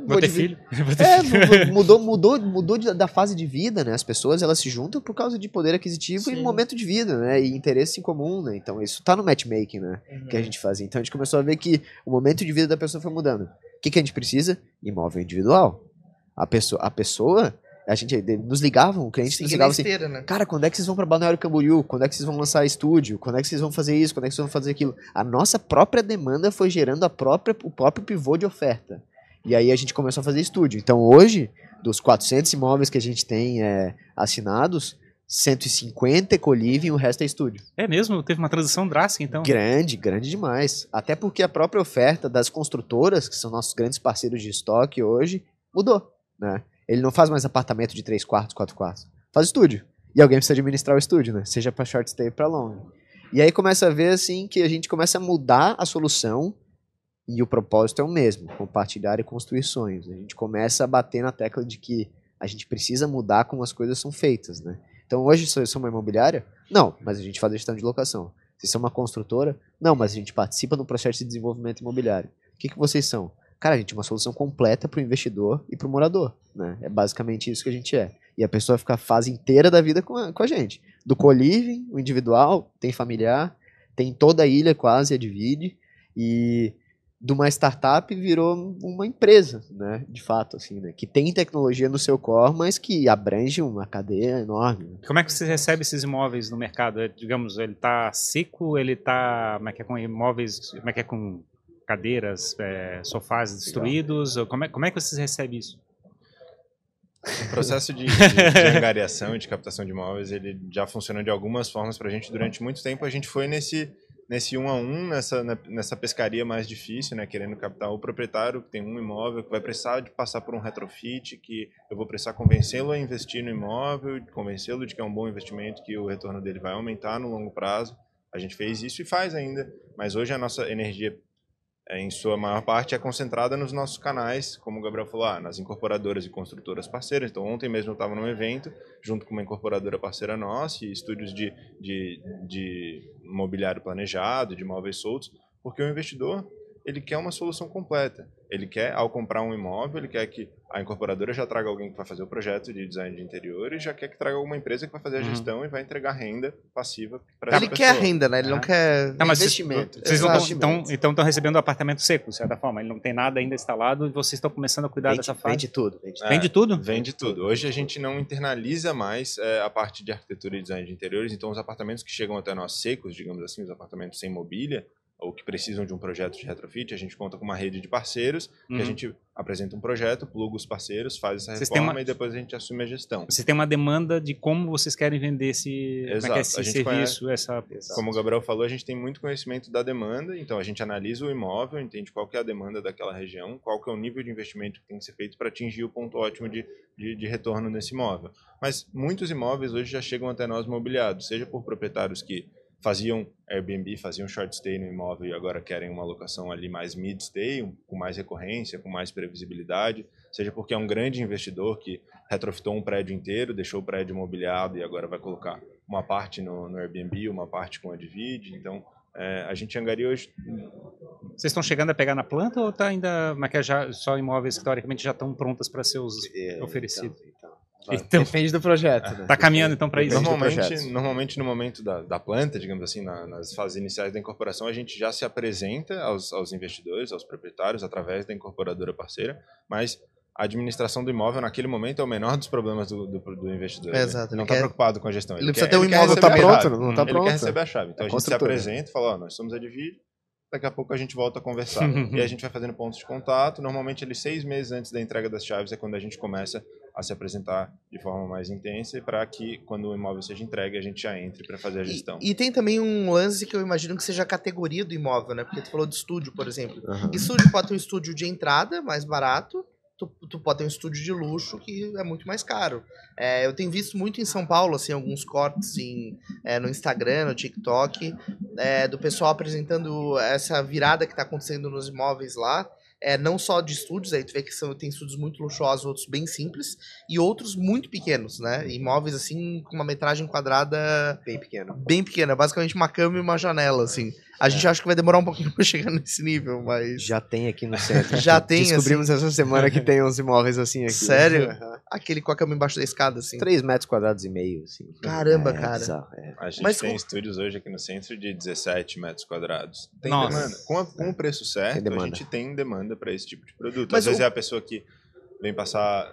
Speaker 4: Vou ter
Speaker 3: dividir-
Speaker 4: filho. Vou ter
Speaker 3: é,
Speaker 4: filho.
Speaker 3: mu- mudou, mudou, mudou da fase de vida, né? As pessoas elas se juntam por causa de poder aquisitivo
Speaker 2: Sim.
Speaker 3: e momento de vida, né? E interesse em comum, né? Então isso tá no matchmaking, né?
Speaker 2: Uhum.
Speaker 3: Que a gente fazia. Então a gente começou a ver que o momento de vida da pessoa foi mudando. O que, que a gente precisa? Imóvel individual. A pessoa, a pessoa, a gente nos ligavam, o cliente nos
Speaker 2: Seguir na
Speaker 3: ligava assim,
Speaker 2: esteira, né?
Speaker 3: Cara, quando é que vocês vão pra Balneário Camboriú? Quando é que vocês vão lançar estúdio? Quando é que vocês vão fazer isso? Quando é que vocês vão fazer aquilo? A nossa própria demanda foi gerando a própria, o próprio pivô de oferta. E aí a gente começou a fazer estúdio. Então hoje, dos 400 imóveis que a gente tem é, assinados, 150 é coliving e o resto é estúdio.
Speaker 4: É mesmo? Teve uma transição drástica, então.
Speaker 3: Grande, grande demais. Até porque a própria oferta das construtoras, que são nossos grandes parceiros de estoque hoje, mudou. Né? Ele não faz mais apartamento de 3 quartos, 4 quartos. Faz estúdio. E alguém precisa administrar o estúdio, né? Seja para short stay para long. E aí começa a ver assim que a gente começa a mudar a solução e o propósito é o mesmo, compartilhar e construir sonhos. A gente começa a bater na tecla de que A gente precisa mudar como as coisas são feitas, né? Então hoje vocês são uma imobiliária? Não, mas a gente faz gestão de locação. Vocês são uma construtora? Não, mas a gente participa no processo de desenvolvimento imobiliário. O que, que vocês são? Cara, a gente é uma solução completa para o investidor e para o morador. Né? É basicamente isso que a gente é. E a pessoa fica a fase inteira da vida com a, com a gente. Do co-living, o individual, tem familiar, tem toda a ilha quase, a divide. E de uma startup virou uma empresa, né? De fato, assim, né? Que tem tecnologia no seu core, mas que abrange uma cadeia enorme.
Speaker 4: Como é que você recebe esses imóveis no mercado? É, digamos, ele está seco, ele está, como é que é com imóveis, como é que é com cadeiras, é, sofás destruídos? Ou Como é, como é que vocês recebem isso?
Speaker 1: O processo de, de, de angariação e de captação de imóveis, ele já funciona de algumas formas para a gente. Durante muito tempo, a gente foi nesse, nesse um a um, nessa, nessa pescaria mais difícil, né? Querendo captar o proprietário que tem um imóvel, que vai precisar de passar por um retrofit, que eu vou precisar convencê-lo a investir no imóvel, convencê-lo de que é um bom investimento, que o retorno dele vai aumentar no longo prazo. A gente fez isso e faz ainda, mas hoje a nossa energia em sua maior parte, é concentrada nos nossos canais, como o Gabriel falou, ah, nas incorporadoras e construtoras parceiras. Então, ontem mesmo eu estava num evento, junto com uma incorporadora parceira nossa e estúdios de, de, de mobiliário planejado, de imóveis soltos, porque o investidor ele quer uma solução completa. Ele quer, ao comprar um imóvel, ele quer que a incorporadora já traga alguém que vai fazer o projeto de design de interior e já quer que traga alguma empresa que vai fazer a
Speaker 4: Uhum.
Speaker 1: gestão e vai entregar renda passiva para
Speaker 2: Ele quer a renda, né? Ele não
Speaker 4: Ah.
Speaker 2: quer.
Speaker 4: Mas vocês-
Speaker 3: investimento.
Speaker 4: Vocês não estão então, estão recebendo apartamento seco, de certa forma. Ele não tem nada ainda instalado e vocês estão começando a cuidar
Speaker 3: Vende,
Speaker 4: dessa fase.
Speaker 3: vende tudo. Vende
Speaker 1: É.
Speaker 4: Vende tudo?
Speaker 1: Vende tudo. Hoje a gente não internaliza mais é, a parte de arquitetura e design de interiores, então os apartamentos que chegam até nós secos, digamos assim, os apartamentos sem mobília, ou que precisam de um projeto de retrofit, a gente conta com uma rede de parceiros, que
Speaker 4: Uhum.
Speaker 1: a gente apresenta um projeto, pluga os parceiros, faz essa
Speaker 4: Vocês têm
Speaker 1: reforma
Speaker 4: uma-
Speaker 1: e depois a gente assume a gestão.
Speaker 4: Você tem uma demanda de como vocês querem vender esse, é que
Speaker 1: Exato.
Speaker 4: é esse serviço, essa...
Speaker 1: Como o Gabriel falou, a gente tem muito conhecimento da demanda, então a gente analisa o imóvel, entende qual que é a demanda daquela região, qual que é o nível de investimento que tem que ser feito para atingir o ponto ótimo de, de, de retorno nesse imóvel. Mas muitos imóveis hoje já chegam até nós mobiliados, seja por proprietários que faziam Airbnb, faziam short stay no imóvel e agora querem uma locação ali mais mid stay, com mais recorrência, com mais previsibilidade, seja porque é um grande investidor que retrofitou um prédio inteiro, deixou o prédio mobiliado e agora vai colocar uma parte no, no Airbnb, uma parte com a Divide. Então, é, a gente angaria hoje.
Speaker 4: Vocês estão chegando a pegar na planta ou tá ainda é que é, já, só imóveis que teoricamente já estão prontas para ser.
Speaker 3: É,
Speaker 4: Oferecido.
Speaker 3: Então, então.
Speaker 4: Então-
Speaker 3: Depende do projeto. Né?
Speaker 4: Tá caminhando então para isso?
Speaker 1: Normalmente, normalmente, no momento da, da planta, digamos assim, na- nas fases iniciais da incorporação, a gente já se apresenta aos, aos investidores, aos proprietários, através da incorporadora parceira, mas a administração do imóvel, naquele momento, é o menor dos problemas do, do, do investidor. né?
Speaker 2: Exato,
Speaker 1: Ele não
Speaker 2: ele
Speaker 1: está
Speaker 2: quer-
Speaker 1: preocupado com a gestão.
Speaker 2: ele precisa
Speaker 1: quer-
Speaker 2: ter um imóvel
Speaker 3: tá pronto, não tá
Speaker 1: Ele
Speaker 3: pronto.
Speaker 1: quer receber a chave. Então
Speaker 3: É
Speaker 1: a gente se apresenta e fala, ó, nós somos a Divide, daqui a pouco a gente volta a conversar. e a gente vai fazendo pontos de contato. Normalmente, ali seis meses antes da entrega das chaves é quando a gente começa a se apresentar de forma mais intensa para que, quando o imóvel seja entregue, a gente já entre para fazer a gestão.
Speaker 2: E, e tem também um lance que eu imagino que seja a categoria do imóvel, né? Porque tu falou de estúdio, por exemplo.
Speaker 3: Aham.
Speaker 2: Estúdio pode ter um estúdio de entrada, mais barato. Tu, tu pode ter um estúdio de luxo que é muito mais caro. É, eu tenho visto muito em São Paulo, assim, alguns cortes em, é, no Instagram, no TikTok, é, do pessoal apresentando essa virada que está acontecendo nos imóveis lá. É, não só de estúdios, aí tu vê que são, tem estúdios muito luxuosos, outros bem simples, e outros muito pequenos, né? Imóveis, assim, com uma metragem quadrada
Speaker 3: Bem pequeno.
Speaker 2: bem pequena, basicamente uma cama e uma janela, assim. A gente acha que vai demorar um pouquinho pra chegar nesse nível, mas
Speaker 3: Já tem aqui no centro.
Speaker 2: Já tem,
Speaker 3: Descobrimos essa semana que tem uns imóveis assim aqui.
Speaker 2: Sério?
Speaker 3: Aham.
Speaker 2: aquele com a cama embaixo da escada, assim.
Speaker 3: 3 metros quadrados e meio, assim.
Speaker 2: Caramba,
Speaker 3: É,
Speaker 2: cara.
Speaker 3: bizarro, é.
Speaker 1: A gente
Speaker 2: Mas
Speaker 1: tem
Speaker 2: com-
Speaker 1: estúdios hoje aqui no centro de 17 metros quadrados. Tem
Speaker 4: Nossa.
Speaker 1: demanda. Com, a- com o preço certo,
Speaker 3: Tem demanda.
Speaker 1: a gente tem demanda para esse tipo de produto.
Speaker 2: Mas
Speaker 1: Às vezes
Speaker 2: o-
Speaker 1: é a pessoa que vem passar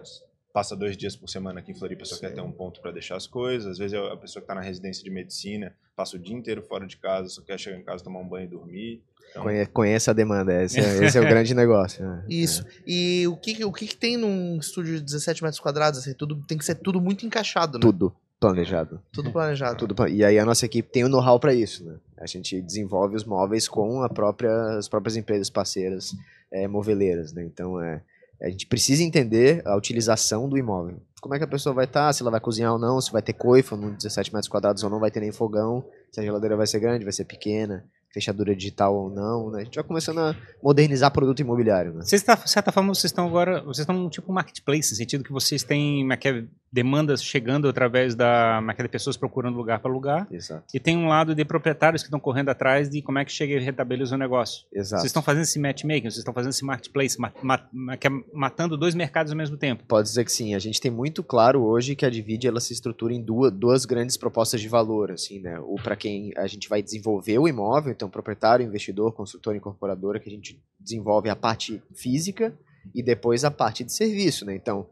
Speaker 1: passa dois dias por semana aqui em Floripa, só quer
Speaker 3: Sim.
Speaker 1: ter um ponto para deixar as coisas. Às vezes é a pessoa que está na residência de medicina, passa o dia inteiro fora de casa, só quer chegar em casa, tomar um banho e dormir. Então,
Speaker 3: Conhe- Conheça a demanda, esse é, esse é o grande negócio. né?
Speaker 2: Isso. E o que, o que, que tem num estúdio de 17 metros quadrados? Assim, tudo, tem que ser tudo muito encaixado, né?
Speaker 3: Tudo planejado.
Speaker 2: Tudo planejado.
Speaker 3: Tudo plan- E aí a nossa equipe tem o know-how para isso, né? A gente desenvolve os móveis com a própria, as próprias empresas parceiras é, moveleiras, né? Então é, a gente precisa entender a utilização do imóvel. Como é que a pessoa vai estar, se ela vai cozinhar ou não, se vai ter coifa no 17 metros quadrados ou não vai ter nem fogão, se a geladeira vai ser grande, vai ser pequena. fechadura digital ou não, né? A gente vai começando a modernizar produto imobiliário, né?
Speaker 4: Vocês, tá, de certa forma, vocês estão agora, vocês estão tipo marketplace, no sentido que vocês têm demandas chegando através da de pessoas procurando lugar para lugar,
Speaker 3: Exato.
Speaker 4: e tem um lado de proprietários que estão correndo atrás de como é que chega e rentabiliza o negócio.
Speaker 3: Exato.
Speaker 4: Vocês estão fazendo esse matchmaking, vocês estão fazendo esse marketplace, ma- ma- ma- que é matando dois mercados ao mesmo tempo.
Speaker 3: Pode dizer que sim. A gente tem muito claro hoje que a Divide ela se estrutura em duas, duas grandes propostas de valor, assim, né? O para quem a gente vai desenvolver o imóvel, então proprietário, investidor, construtor, incorporadora, que a gente desenvolve a parte física e depois a parte de serviço, né? Então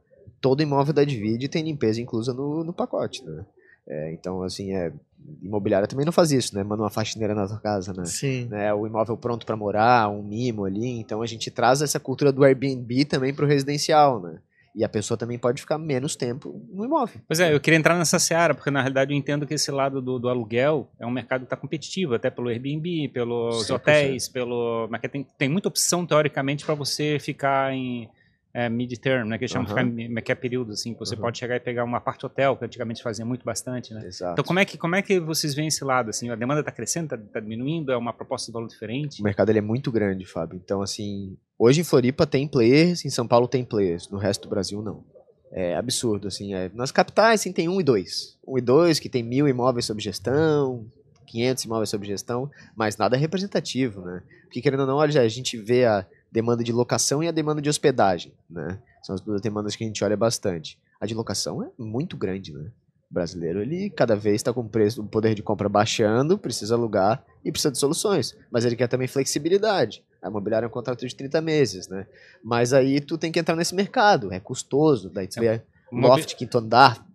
Speaker 3: todo imóvel da Divide tem limpeza inclusa no, no pacote, né? É, então assim é imobiliária também não faz isso, né? Manda uma faxineira na tua casa, né?
Speaker 2: Sim.
Speaker 3: né, o imóvel pronto para morar, um mimo ali. Então a gente traz essa cultura do Airbnb também para o residencial, né? E a pessoa também pode ficar menos tempo no imóvel.
Speaker 4: Pois é, eu queria entrar nessa seara, porque na realidade eu entendo que esse lado do, do aluguel é um mercado que está competitivo, até pelo Airbnb, pelos
Speaker 3: 100%.
Speaker 4: hotéis, pelo. Mas que tem, tem muita opção, teoricamente, para você ficar em é, mid-term, né? Que eles chamam de
Speaker 3: Aham.
Speaker 4: ficar em que é período, assim, que você
Speaker 3: Aham.
Speaker 4: pode chegar e pegar uma parte hotel, que antigamente fazia muito bastante, né?
Speaker 3: Exato.
Speaker 4: Então, como é, que, como é que vocês veem esse lado? Assim, a demanda está crescendo, está diminuindo? É uma proposta de valor diferente?
Speaker 3: O mercado ele é muito grande, Fábio. Então, assim, hoje em Floripa tem players, em São Paulo tem players, no resto do Brasil não. É absurdo, assim. É, nas capitais, sim, tem um e dois. Um e dois, que tem mil imóveis sob gestão, 500 imóveis sob gestão, mas nada é representativo, né? Porque, querendo ou não, olha, a gente vê a demanda de locação e a demanda de hospedagem, né? São as duas demandas que a gente olha bastante. A de locação é muito grande, né? O brasileiro, ele cada vez está com o preço, o poder de compra baixando, precisa alugar e precisa de soluções. Mas ele quer também flexibilidade. A imobiliária é um contrato de 30 meses, né? Mas aí tu tem que entrar nesse mercado, é custoso, daí tu vê
Speaker 4: Uma-
Speaker 3: loft, quinto andar,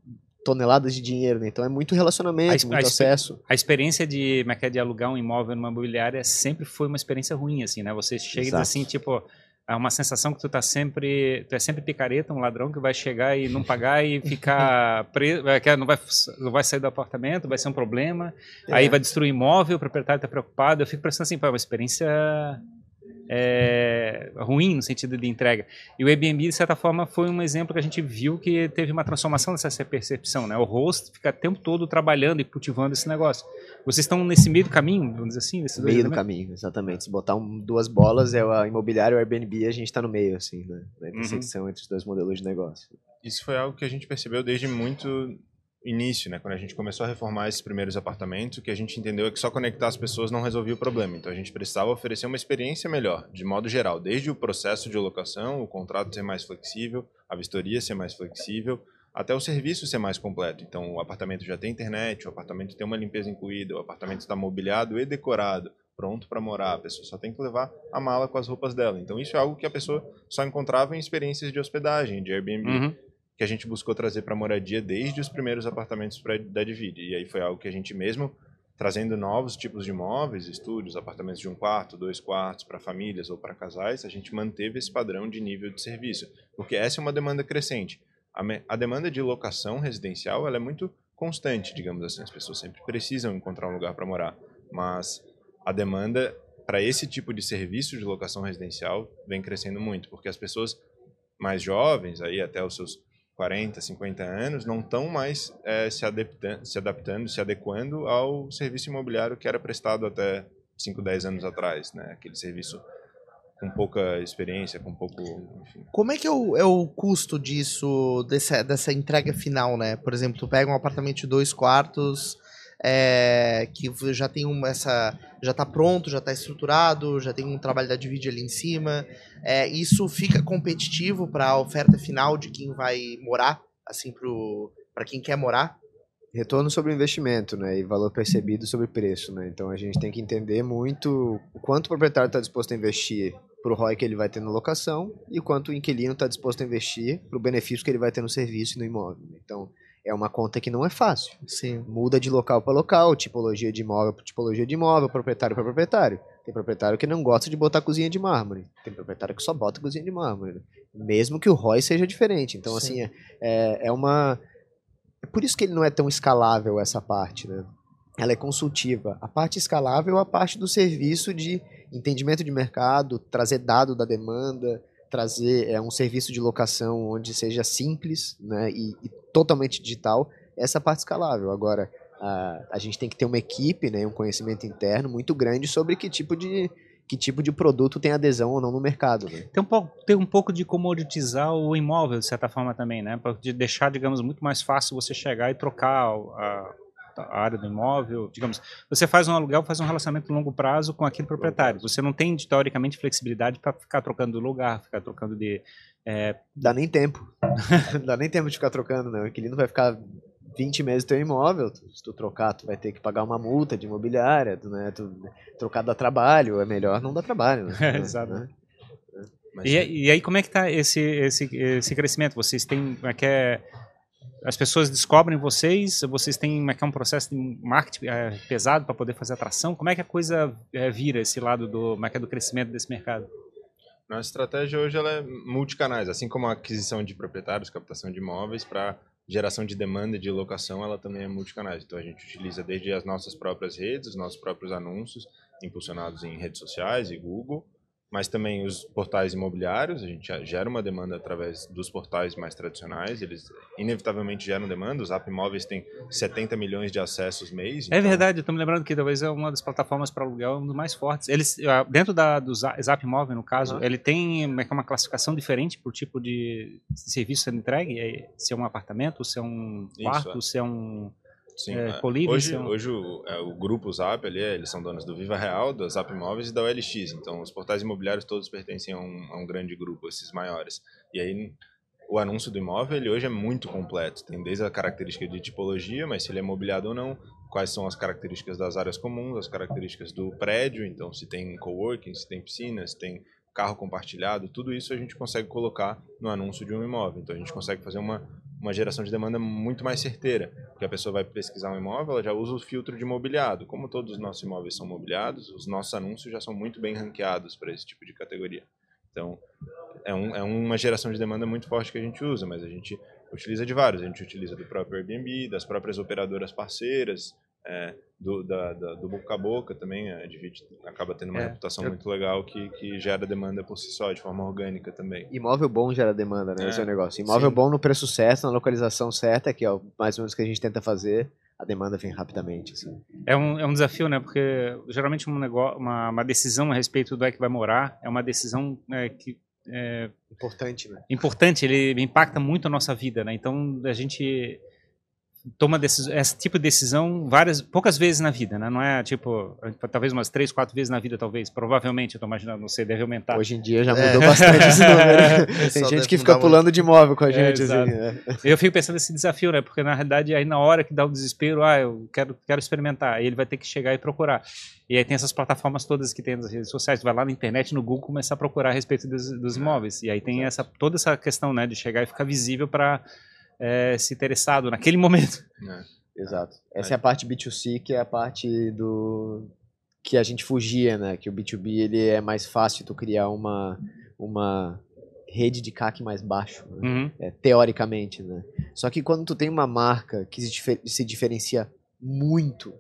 Speaker 3: toneladas de dinheiro, né? Então é muito
Speaker 4: A
Speaker 3: relacionamento,
Speaker 4: a
Speaker 3: muito
Speaker 4: exp-
Speaker 3: acesso.
Speaker 4: A experiência de, é é, de alugar um imóvel numa imobiliária sempre foi uma experiência ruim, assim, né? Você chega diz
Speaker 3: Exato.
Speaker 4: assim, tipo, é uma sensação que tu tá sempre, tu é sempre picareta, um ladrão que vai chegar e não pagar e ficar preso, é, que não vai, não vai sair do apartamento, vai ser um problema, aí
Speaker 3: É.
Speaker 4: vai destruir imóvel, o proprietário tá preocupado, eu fico pensando assim, pô, é uma experiência é, ruim no sentido de entrega. E o Airbnb, de certa forma, foi um exemplo que a gente viu que teve uma transformação dessa percepção, né? O host fica o tempo todo trabalhando e cultivando esse negócio. Vocês estão nesse meio do caminho, vamos dizer assim? Nesses dois
Speaker 3: meio do caminho, exatamente. Se botar um- duas bolas, é o imobiliário e o Airbnb, a gente tá no meio, assim, né? Na
Speaker 4: Uhum.
Speaker 3: intersecção entre os dois modelos de negócio.
Speaker 1: Isso foi algo que a gente percebeu desde muito início, né? Quando a gente começou a reformar esses primeiros apartamentos, o que a gente entendeu é que só conectar as pessoas não resolvia o problema. Então a gente precisava oferecer uma experiência melhor, de modo geral, desde o processo de locação, o contrato ser mais flexível, a vistoria ser mais flexível, até o serviço ser mais completo. Então o apartamento já tem internet, o apartamento tem uma limpeza incluída, o apartamento está mobiliado e decorado, pronto para morar. A pessoa só tem que levar a mala com as roupas dela. Então isso é algo que a pessoa só encontrava em experiências de hospedagem, de Airbnb
Speaker 4: Uhum.
Speaker 1: Que a gente buscou trazer para moradia desde os primeiros apartamentos pra, da Divide. E aí foi algo que a gente mesmo, trazendo novos tipos de imóveis, estúdios, apartamentos de um quarto, dois quartos, para famílias ou para casais, a gente manteve esse padrão de nível de serviço. Porque essa é uma demanda crescente. A, a demanda de locação residencial ela é muito constante, digamos assim. As pessoas sempre precisam encontrar um lugar para morar. Mas a demanda para esse tipo de serviço de locação residencial vem crescendo muito, porque as pessoas mais jovens, aí até os seus 40, 50 anos, não estão mais eh, se, adaptando, se adaptando, se adequando ao serviço imobiliário que era prestado até 5, 10 anos atrás, né? Aquele serviço com pouca experiência, com pouco, enfim.
Speaker 2: Como é que é o, é o custo disso, dessa, dessa entrega final, né? Por exemplo, tu pega um apartamento de dois quartos, é, que já tem uma, essa. já tá pronto, já tá estruturado, já tem um trabalho da Divide ali em cima. É, isso fica competitivo para a oferta final de quem vai morar, assim, para quem quer morar?
Speaker 3: Retorno sobre o investimento, né? E valor percebido sobre preço, né? Então a gente tem que entender muito o quanto o proprietário está disposto a investir para o ROI que ele vai ter na locação e o quanto o inquilino está disposto a investir para o benefício que ele vai ter no serviço e no imóvel. Então é uma conta que não é fácil.
Speaker 2: Sim.
Speaker 3: Muda de local para local, tipologia de imóvel para tipologia de imóvel, proprietário para proprietário. Tem proprietário que não gosta de botar cozinha de mármore. Tem proprietário que só bota cozinha de mármore. né? Mesmo que o ROI seja diferente. Então,
Speaker 2: Sim.
Speaker 3: assim, é, é, é uma. É por isso que ele não é tão escalável, essa parte, né? Ela é consultiva. A parte escalável é a parte do serviço de entendimento de mercado, trazer dado da demanda, trazer é, um serviço de locação onde seja simples né, e, e totalmente digital. Essa é parte escalável. Agora, a, a gente tem que ter uma equipe, né, um conhecimento interno muito grande sobre que tipo de que tipo de produto tem adesão ou não no mercado. Né?
Speaker 4: Tem, um pouco, tem um pouco de comoditizar o imóvel, de certa forma, também, né? Pra de deixar, digamos, muito mais fácil você chegar e trocar a, a área do imóvel. Digamos, você faz um aluguel, faz um relacionamento de longo prazo com aquele proprietário. Você não tem, teoricamente, flexibilidade para ficar trocando de lugar, ficar trocando de. É...
Speaker 3: Dá nem tempo. Dá nem tempo de ficar trocando, né? O inquilino vai ficar 20 meses teu imóvel, se tu trocar, tu vai ter que pagar uma multa de imobiliária, tu, né? Tu, trocar dá trabalho, é melhor não dar trabalho, né?
Speaker 4: É, exato. Né? E, e, aí, como é que está esse, esse, esse crescimento? Vocês têm, é que é, as pessoas descobrem vocês, vocês têm é que é um processo de marketing é, pesado para poder fazer atração, como é que a coisa é, vira esse lado do, como é que é do crescimento desse mercado?
Speaker 1: Nossa estratégia hoje ela é multicanais, assim como a aquisição de proprietários, captação de imóveis para geração de demanda de locação, ela também é multicanais. Então a gente utiliza desde as nossas próprias redes, os nossos próprios anúncios, impulsionados em redes sociais e Google, mas também os portais imobiliários, a gente gera uma demanda através dos portais mais tradicionais, eles inevitavelmente geram demanda, os app móveis têm 70 milhões de acessos mês.
Speaker 4: É então... verdade, estou me lembrando que talvez é uma das plataformas para aluguel, um dos mais fortes. Eles, dentro da, do Zap Móvel, no caso, uhum. ele tem uma, uma classificação diferente por tipo de serviço sendo entregue, é, se é um apartamento, se é um quarto, Isso, é. se é um
Speaker 1: Sim, é, é. hoje, hoje o, é, o, grupo Zap ali, eles são donos do Viva Real, da Zap Imóveis e da OLX. Então, os portais imobiliários todos pertencem a um, a um grande grupo, esses maiores. E aí, o anúncio do imóvel ele hoje é muito completo. Tem desde a característica de tipologia, mas se ele é mobiliado ou não, quais são as características das áreas comuns, as características do prédio, então se tem coworking, se tem piscina, se tem carro compartilhado, tudo isso a gente consegue colocar no anúncio de um imóvel. Então a gente consegue fazer uma uma geração de demanda muito mais certeira, porque a pessoa vai pesquisar um imóvel, ela já usa o filtro de mobiliado. Como todos os nossos imóveis são mobiliados, os nossos anúncios já são muito bem ranqueados para esse tipo de categoria. Então, é, um, é uma geração de demanda muito forte que a gente usa, mas a gente utiliza de vários. A gente utiliza do próprio Airbnb, das próprias operadoras parceiras, é, do, da, da, do boca a boca também, a Divide acaba tendo uma é, reputação eu... muito legal que, que gera demanda por si só, de forma orgânica também.
Speaker 3: Imóvel bom gera demanda, né? É, esse é o negócio. Imóvel sim. bom no preço certo, na localização certa, que é mais ou menos o que a gente tenta fazer, a demanda vem rapidamente. Assim.
Speaker 4: É, um, é um desafio, né? Porque geralmente um negócio, uma, uma decisão a respeito do é que vai morar é uma decisão é, que é,
Speaker 3: importante, né?
Speaker 4: Importante, ele impacta muito a nossa vida, né? Então a gente toma decisão, esse tipo de decisão várias, poucas vezes na vida, né? Não é tipo, talvez umas três, quatro vezes na vida, talvez. Provavelmente, eu tô imaginando, não sei, deve aumentar.
Speaker 3: Hoje em dia já é. mudou é. bastante esse número. Tem gente que fica pulando muito. de imóvel com a é, gente. É, assim, é.
Speaker 4: Eu fico pensando nesse desafio, né? Porque na realidade, aí na hora que dá o desespero, ah, eu quero, quero experimentar. Aí ele vai ter que chegar e procurar. E aí tem essas plataformas todas que tem nas redes sociais. Tu vai lá na internet, no Google, começar a procurar a respeito dos, dos imóveis. E aí tem essa, toda essa questão, né? De chegar e ficar visível para é, se interessado naquele momento.
Speaker 3: É. Exato. Essa é. é a parte B2C, que é a parte do que a gente fugia, né? Que o B2B ele é mais fácil tu criar uma uma rede de CAC mais baixo, né? uhum. é, teoricamente, né? Só que quando tu tem uma marca que se, difer se diferencia muito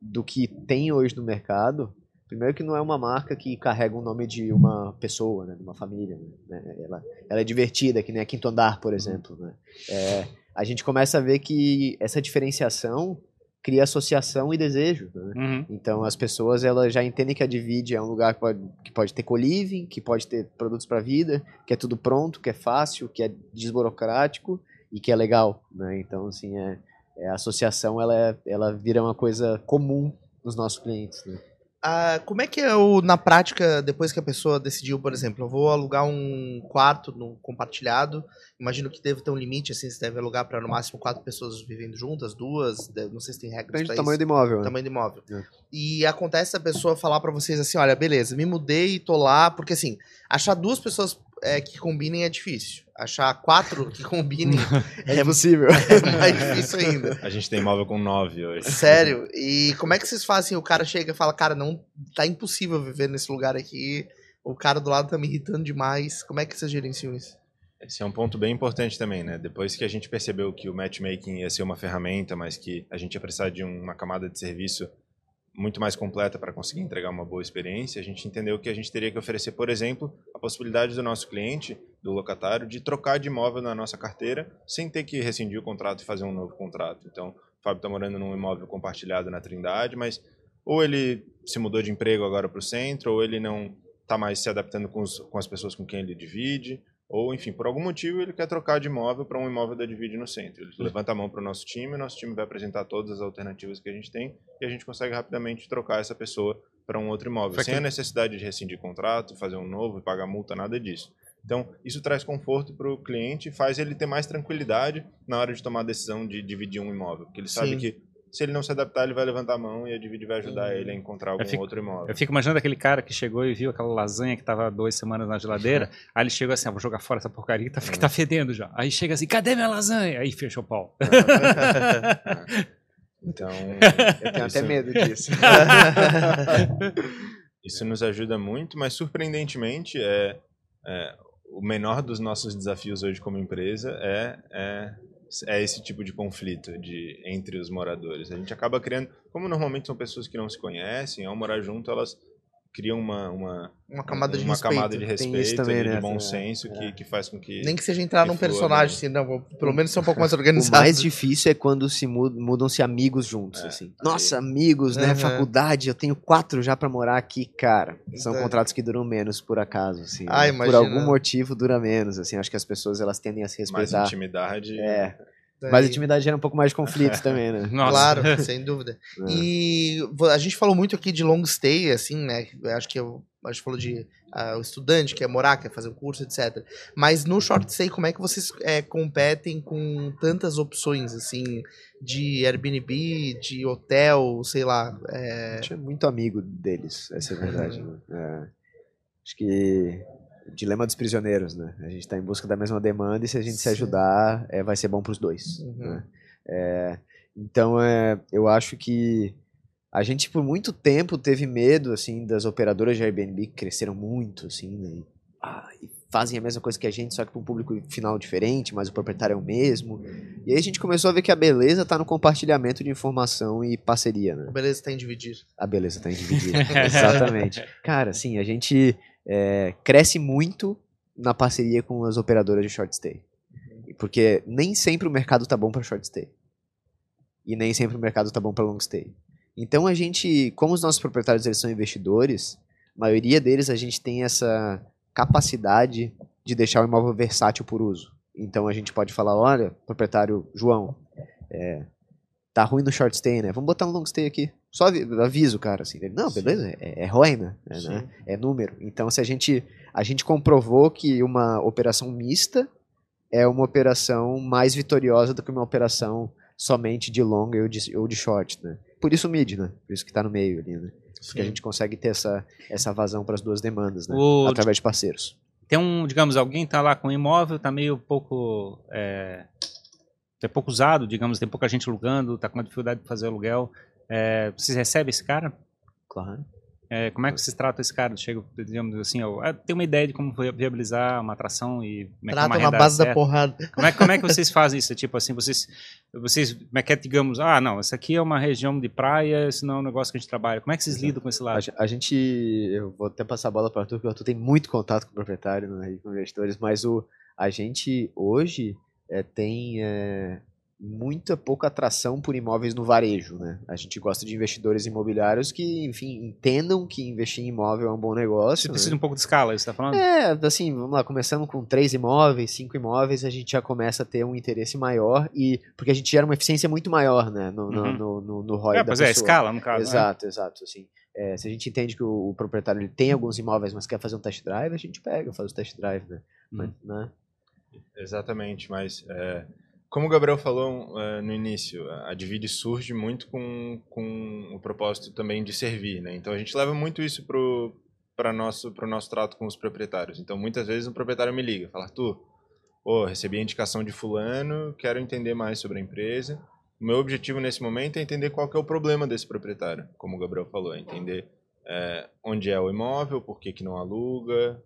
Speaker 3: do que tem hoje no mercado, Primeiro que não é uma marca que carrega o nome de uma pessoa, né, de uma família. Né? Ela, ela é divertida, que nem a Quinto Andar, por exemplo. Né? É, a gente começa a ver que essa diferenciação cria associação e desejo. Né? Uhum. Então as pessoas elas já entendem que a Divide é um lugar que pode, que pode ter co-living, que pode ter produtos para vida, que é tudo pronto, que é fácil, que é desburocrático e que é legal. Né? Então assim é, é a associação ela, é, ela vira uma coisa comum nos nossos clientes. Né?
Speaker 2: Ah, como é que é o, na prática, depois que a pessoa decidiu, por exemplo, eu vou alugar um quarto no compartilhado, imagino que deve ter um limite, assim, você deve alugar para no máximo quatro pessoas vivendo juntas, duas, não sei se tem regras
Speaker 3: Depende do tamanho do imóvel. Né?
Speaker 2: Tamanho do imóvel. É. E acontece a pessoa falar para vocês assim, olha, beleza, me mudei e tô lá, porque assim, achar duas pessoas é, que combinem é difícil. Achar quatro que combinem
Speaker 3: é impossível.
Speaker 2: É mais difícil ainda.
Speaker 1: A gente tem imóvel com nove hoje.
Speaker 2: Sério? E como é que vocês fazem? O cara chega e fala, cara, não tá impossível viver nesse lugar aqui. O cara do lado tá me irritando demais. Como é que vocês gerenciam isso?
Speaker 1: Esse é um ponto bem importante também, né? Depois que a gente percebeu que o matchmaking ia ser uma ferramenta, mas que a gente ia precisar de uma camada de serviço muito mais completa para conseguir entregar uma boa experiência, a gente entendeu que a gente teria que oferecer, por exemplo, a possibilidade do nosso cliente, do locatário, de trocar de imóvel na nossa carteira sem ter que rescindir o contrato e fazer um novo contrato. Então, o Fábio está morando num imóvel compartilhado na Trindade, mas ou ele se mudou de emprego agora para o centro, ou ele não está mais se adaptando com, os, com as pessoas com quem ele divide, ou enfim, por algum motivo ele quer trocar de imóvel para um imóvel da Divide no centro. Ele levanta a mão para o nosso time, o nosso time vai apresentar todas as alternativas que a gente tem e a gente consegue rapidamente trocar essa pessoa para um outro imóvel,
Speaker 2: Foi
Speaker 1: sem
Speaker 2: que-
Speaker 1: a necessidade de rescindir contrato, fazer um novo e pagar multa, nada disso. Então, isso traz conforto para o cliente e faz ele ter mais tranquilidade na hora de tomar a decisão de dividir um imóvel. Porque ele sabe
Speaker 2: Sim.
Speaker 1: que se ele não se adaptar, ele vai levantar a mão e a Divide vai ajudar ele a encontrar algum
Speaker 4: fico-
Speaker 1: outro imóvel.
Speaker 4: Eu fico imaginando aquele cara que chegou e viu aquela lasanha que tava há duas semanas na geladeira. aí ele chegou assim, ah, vou jogar fora essa porcaria que tá, que tá fedendo já. Aí chega assim, cadê minha lasanha? Aí fechou o pau.
Speaker 1: Então,
Speaker 3: Eu tenho
Speaker 1: Isso-
Speaker 3: até medo disso.
Speaker 1: Isso nos ajuda muito, mas surpreendentemente é, é, o menor dos nossos desafios hoje como empresa é, é, é esse tipo de conflito de, entre os moradores. A gente acaba criando, como normalmente são pessoas que não se conhecem, ao morar junto elas criam uma, uma,
Speaker 2: Uma camada de
Speaker 1: uma
Speaker 2: respeito.
Speaker 1: camada de respeito,
Speaker 3: também,
Speaker 1: de
Speaker 3: né?
Speaker 1: bom
Speaker 3: É.
Speaker 1: senso que, que faz com que
Speaker 2: Nem que seja entrar
Speaker 1: que
Speaker 2: num
Speaker 1: flua,
Speaker 2: personagem,
Speaker 1: né?
Speaker 2: assim, não, vou pelo menos ser um pouco mais
Speaker 3: O
Speaker 2: organizado.
Speaker 3: mais difícil é quando se mud- mudam-se amigos juntos,
Speaker 1: É,
Speaker 3: assim.
Speaker 1: aí-
Speaker 3: Nossa, amigos, né? Faculdade, eu tenho quatro já pra morar aqui, cara. São
Speaker 2: É.
Speaker 3: contratos que duram menos, por acaso, assim.
Speaker 2: Ah,
Speaker 3: né? Por algum motivo dura menos, assim. Acho que as pessoas, elas tendem a se
Speaker 1: mais
Speaker 3: respeitar.
Speaker 1: intimidade.
Speaker 3: É,
Speaker 2: Daí-
Speaker 3: mas a intimidade gera um pouco mais de conflito também, né?
Speaker 4: Nossa.
Speaker 2: Claro, sem dúvida.
Speaker 3: É.
Speaker 2: E a gente falou muito aqui de long stay, assim, né? Eu acho que eu, a gente falou de ah, o estudante que quer morar, quer fazer um curso, etc. Mas no short stay, como é que vocês é, competem com tantas opções, assim, de Airbnb, de hotel, sei lá? é,
Speaker 3: A gente é muito amigo deles, essa é a verdade. né? É. Acho que dilema dos prisioneiros, né? A gente está em busca da mesma demanda e se a gente se
Speaker 2: Sim.
Speaker 3: ajudar, é, vai ser bom para os dois.
Speaker 2: Uhum.
Speaker 3: né? É, então, é, eu acho que a gente por muito tempo teve medo assim das operadoras de Airbnb que cresceram muito, assim, né? e, ah, e fazem a mesma coisa que a gente, só que para um público final diferente, mas o proprietário é o mesmo. E aí a gente começou a ver que a beleza está no compartilhamento de informação e parceria, né?
Speaker 2: beleza, tem dividir.
Speaker 3: A beleza tá em dividir. Exatamente. Cara, assim, a gente é, cresce muito na parceria com as operadoras de short stay. Porque nem sempre o mercado tá bom para short stay. E nem sempre o mercado tá bom para long stay. Então a gente, como os nossos proprietários eles são investidores, a maioria deles a gente tem essa capacidade de deixar o imóvel versátil por uso. Então a gente pode falar, olha, proprietário João, é, tá ruim no short stay, né? Vamos botar um long stay aqui. Só avi- aviso, cara, assim. Ele, não, beleza, é, é ROI, né? É, né? É número. Então, se a gente, a gente comprovou que uma operação mista é uma operação mais vitoriosa do que uma operação somente de long ou de, ou de short, né? Por isso o mid, né? Por isso que tá no meio ali, né? Porque a gente consegue ter essa, essa vazão para as duas demandas, né?
Speaker 4: O-
Speaker 3: Através de parceiros.
Speaker 4: Tem um, digamos, alguém tá lá com um imóvel, tá meio pouco. É, é pouco usado, digamos, tem pouca gente alugando, tá com uma dificuldade de fazer aluguel. É, vocês recebem esse cara?
Speaker 3: Claro.
Speaker 4: É, como é que vocês tratam esse cara? Chega, digamos assim, eu, ah, tem uma ideia de como vi- viabilizar uma atração e como é
Speaker 2: Trata
Speaker 4: uma
Speaker 2: na base da
Speaker 4: certa.
Speaker 2: porrada.
Speaker 4: Como é, como é que vocês fazem isso? Tipo assim, vocês, vocês como é que é, digamos, ah, não, essa aqui é uma região de praia, esse não é um negócio que a gente trabalha. Como é que vocês lidam com esse
Speaker 3: A,
Speaker 4: lado?
Speaker 3: ge- a gente, eu vou até passar a bola para o Arthur, porque o Arthur tem muito contato com o proprietário né, e com investidores, mas o, a gente hoje é, tem é, muita pouca atração por imóveis no varejo, né? A gente gosta de investidores imobiliários que, enfim, entendam que investir em imóvel é um bom negócio.
Speaker 4: Você
Speaker 3: né?
Speaker 4: precisa de um pouco de escala, você tá falando?
Speaker 3: É, assim, vamos lá, começando com três imóveis, cinco imóveis, a gente já começa a ter um interesse maior e porque a gente gera uma eficiência muito maior, né, no, no,
Speaker 4: Uhum.
Speaker 3: no, no, no ROI
Speaker 4: É,
Speaker 3: da
Speaker 4: pois é,
Speaker 3: pessoa.
Speaker 4: escala, no caso. né?
Speaker 3: Exato, exato, assim. É, se a gente entende que o, o proprietário ele tem alguns imóveis, mas quer fazer um test drive, a gente pega, faz o test drive, né? Mas, né?
Speaker 1: Exatamente, mas é, como o Gabriel falou é, no início, a Divide surge muito com, com o propósito também de servir, né? Então a gente leva muito isso pro para nosso pro nosso trato com os proprietários. Então muitas vezes o proprietário me liga, fala: "Arthur, pô, recebi a indicação de fulano, quero entender mais sobre a empresa. O meu objetivo nesse momento é entender qual é o problema desse proprietário, como o Gabriel falou, entender é, onde é o imóvel, por que, que não aluga,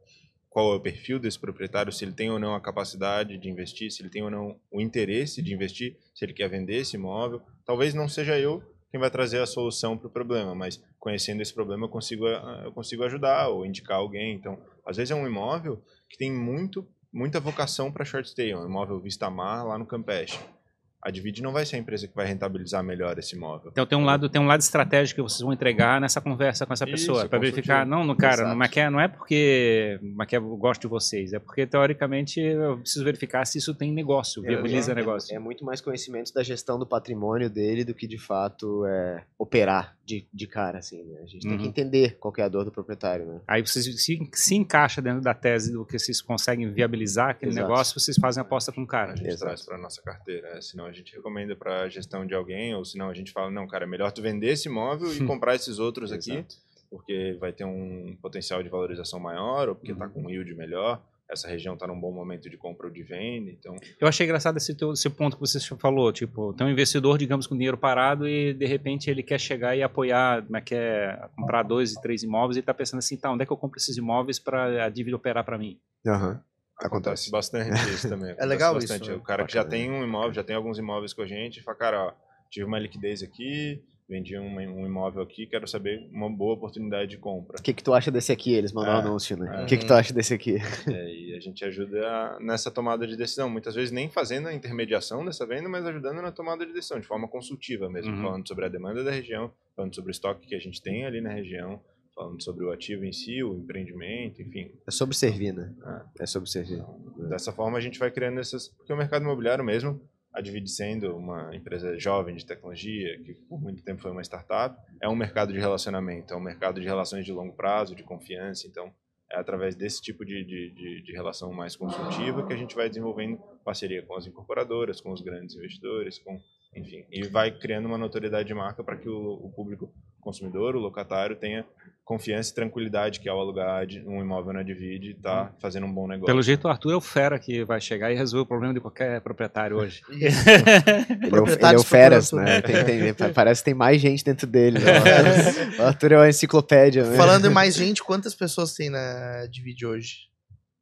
Speaker 1: qual é o perfil desse proprietário, se ele tem ou não a capacidade de investir, se ele tem ou não o interesse de investir, se ele quer vender esse imóvel. Talvez não seja eu quem vai trazer a solução para o problema, mas conhecendo esse problema eu consigo, ah, eu consigo ajudar ou indicar alguém. Então, às vezes é um imóvel que tem muito, muita vocação para short stay, é um imóvel vista mar lá no Campeche. A Divide não vai ser a empresa que vai rentabilizar melhor esse imóvel.
Speaker 4: Então tem um lado, tem um lado estratégico que vocês vão entregar nessa conversa com essa pessoa, para verificar, não, no cara,
Speaker 3: Exato.
Speaker 4: não, é, não é porque Maquia eu gosto de vocês, é porque teoricamente eu preciso verificar se isso tem negócio, viabiliza
Speaker 3: é,
Speaker 4: negócio.
Speaker 3: É muito mais conhecimento da gestão do patrimônio dele do que de fato é, operar de, de cara, assim, né? A gente tem que
Speaker 4: Uhum.
Speaker 3: entender qual que é a dor do proprietário, né?
Speaker 4: Aí vocês se, se encaixa dentro da tese do que vocês conseguem viabilizar aquele
Speaker 3: Exato.
Speaker 4: negócio, vocês fazem a aposta com o cara.
Speaker 1: A gente
Speaker 3: Exato.
Speaker 1: traz para nossa carteira. é, senão a gente recomenda para a gestão de alguém, ou senão a gente fala, não, cara, é melhor tu vender esse imóvel e comprar esses outros aqui,
Speaker 3: Exato.
Speaker 1: porque vai ter um potencial de valorização maior, ou porque está
Speaker 3: Uhum.
Speaker 1: com um yield melhor. Essa região está num bom momento de compra ou de venda, então
Speaker 4: Eu achei engraçado esse, teu, esse ponto que você falou, tipo, tem um investidor, digamos, com dinheiro parado e de repente ele quer chegar e apoiar, como é que é, comprar dois e três imóveis e está pensando assim, tá, onde é que eu compro esses imóveis para a dívida operar para mim?
Speaker 3: Aham.
Speaker 1: acontece
Speaker 3: Acontece.
Speaker 1: bastante isso também. acontece
Speaker 2: legal isso, né?
Speaker 1: O cara que já tem um imóvel, já tem alguns imóveis com a gente, fala, cara, ó, tive uma liquidez aqui, vendi um, um imóvel aqui, quero saber uma boa oportunidade de compra.
Speaker 3: O que, que tu acha desse aqui? Eles mandam um
Speaker 1: É,
Speaker 3: anúncio, né?
Speaker 1: é.
Speaker 3: O que, que tu acha desse aqui?
Speaker 1: É, e a gente ajuda nessa tomada de decisão. Muitas vezes nem fazendo a intermediação dessa venda, mas ajudando na tomada de decisão, de forma consultiva mesmo,
Speaker 4: Uhum.
Speaker 1: falando sobre a demanda da região, falando sobre o estoque que a gente tem ali na região, falando sobre o ativo em si, o empreendimento, enfim.
Speaker 3: É sobre servir, né? É sobre servir.
Speaker 1: Então, dessa forma a gente vai criando essas. Porque o mercado imobiliário mesmo, a Divide sendo uma empresa jovem de tecnologia, que por muito tempo foi uma startup, é um mercado de relacionamento, é um mercado de relações de longo prazo, de confiança. Então, é através desse tipo de, de, de, de relação mais consultiva que a gente vai desenvolvendo parceria com as incorporadoras, com os grandes investidores, com enfim, e vai criando uma notoriedade de marca para que o, o público consumidor, o locatário, tenha confiança e tranquilidade que ao alugar um imóvel na Divide está fazendo um bom negócio.
Speaker 4: Pelo jeito o Arthur é o fera que vai chegar e resolver o problema de qualquer proprietário hoje.
Speaker 3: Ele é, o, ele é o Feras, né? Tem- tem- pa- parece que tem mais gente dentro dele. Né? O Arthur é uma enciclopédia, né?
Speaker 2: Falando em mais gente, quantas pessoas tem na Divide hoje?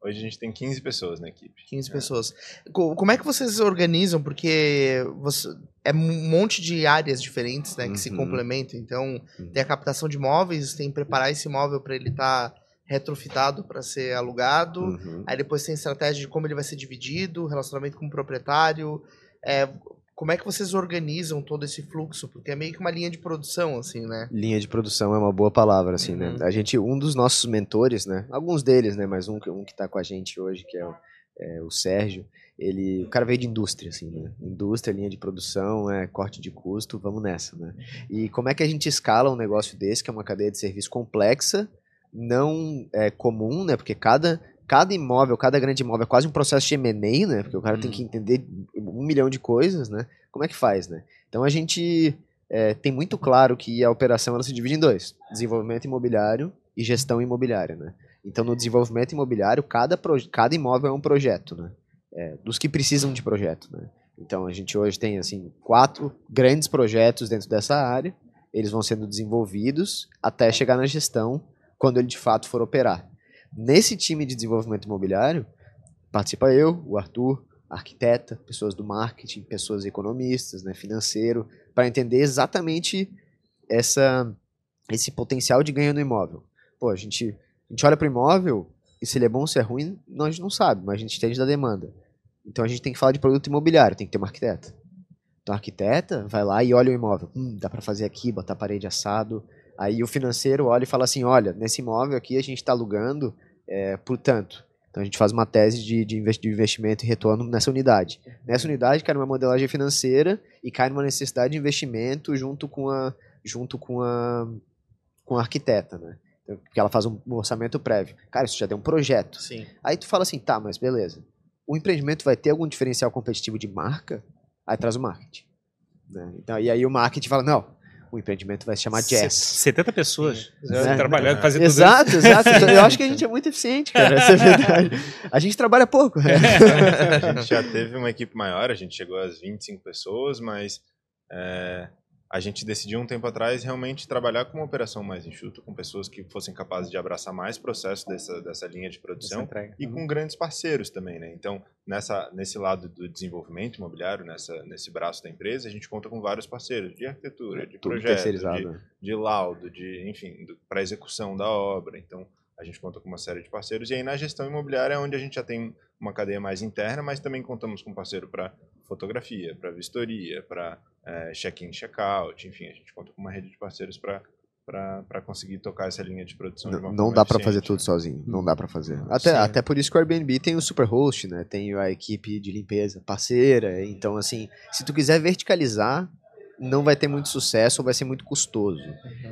Speaker 1: Hoje a gente tem 15 pessoas na equipe.
Speaker 2: 15
Speaker 1: É.
Speaker 2: pessoas. Co- Como é que vocês organizam? Porque você, é um monte de áreas diferentes, né, que se
Speaker 3: Uhum.
Speaker 2: complementam. Então,
Speaker 3: Uhum.
Speaker 2: tem a captação de imóveis, tem preparar esse imóvel para ele estar retrofitado para ser alugado.
Speaker 3: Uhum.
Speaker 2: Aí depois tem estratégia de como ele vai ser dividido, relacionamento com o proprietário. É, como é que vocês organizam todo esse fluxo? Porque é meio que uma linha de produção, assim, né?
Speaker 3: Linha de produção é uma boa palavra, assim, né?
Speaker 2: Uhum.
Speaker 3: A gente, um dos nossos mentores, né? Alguns deles, né? Mas um, que- um que tá com a gente hoje, que é o, é o Sérgio, ele, o cara veio de indústria, assim, né? Indústria, linha de produção, é corte de custo, vamos nessa, né? E como é que a gente escala um negócio desse, que é uma cadeia de serviço complexa, não é comum, né? Porque cada, cada imóvel, cada grande imóvel é quase um processo de M&A, né? Porque o cara tem que entender um milhão de coisas, né? Como é que faz, né? Então a gente é, tem muito claro que a operação ela se divide em dois: desenvolvimento imobiliário e gestão imobiliária, né? Então no desenvolvimento imobiliário cada, cada imóvel é um projeto, né? É, dos que precisam de projeto, né? Então a gente hoje tem assim quatro grandes projetos dentro dessa área. Eles vão sendo desenvolvidos até chegar na gestão quando ele de fato for operar. Nesse time de desenvolvimento imobiliário participa eu, o Arthur, arquiteta, pessoas do marketing, pessoas economistas, né, financeiro, para entender exatamente essa esse potencial de ganho no imóvel. Pô, a gente, a gente olha para o imóvel e se ele é bom ou se é ruim, nós não sabe, mas a gente entende da demanda. Então a gente tem que falar de produto imobiliário, tem que ter uma arquiteta. Então a arquiteta vai lá e olha o imóvel. Hum, dá para fazer aqui, botar parede assado. Aí o financeiro olha e fala assim, olha, nesse imóvel aqui a gente está alugando é, por tanto. Então a gente faz uma tese de, de investimento e retorno nessa unidade. Nessa unidade cai numa modelagem financeira e cai numa necessidade de investimento junto com a, junto com a, com a arquiteta, né? Porque ela faz um orçamento prévio. Cara, isso já deu um projeto.
Speaker 2: Sim.
Speaker 3: Aí tu fala assim, tá, mas beleza. O empreendimento vai ter algum diferencial competitivo de marca? Aí traz o marketing. né? Então, e aí o marketing fala, não, o empreendimento vai se chamar Jazz.
Speaker 4: 70 pessoas
Speaker 3: É.
Speaker 4: trabalhando, fazendo tudo
Speaker 3: Exato, exato. Então, eu acho que a gente é muito eficiente, cara. Essa é a verdade. A gente trabalha pouco. né?
Speaker 1: a gente já teve uma equipe maior, a gente chegou às 25 pessoas, mas é, a gente decidiu um tempo atrás realmente trabalhar com uma operação mais enxuta, com pessoas que fossem capazes de abraçar mais processo dessa, dessa linha de produção e com grandes parceiros também, né? Então, nessa, nesse lado do desenvolvimento imobiliário, nessa, nesse braço da empresa, a gente conta com vários parceiros de arquitetura, de
Speaker 3: Tudo
Speaker 1: projeto, de, de laudo, de, enfim, para execução da obra. Então, a gente conta com uma série de parceiros. E aí na gestão imobiliária é onde a gente já tem uma cadeia mais interna, mas também contamos com parceiro para fotografia, para vistoria, para é, check-in, check-out, enfim, a gente conta com uma rede de parceiros para para conseguir tocar essa linha de produção.
Speaker 3: Não,
Speaker 1: de uma
Speaker 3: não dá para fazer tudo
Speaker 1: né?
Speaker 3: sozinho, não dá para fazer. Até,
Speaker 2: Sim.
Speaker 3: até por isso que o Airbnb tem o Superhost, né? Tem a equipe de limpeza parceira. Então, assim, se tu quiser verticalizar, não vai ter muito sucesso ou vai ser muito custoso.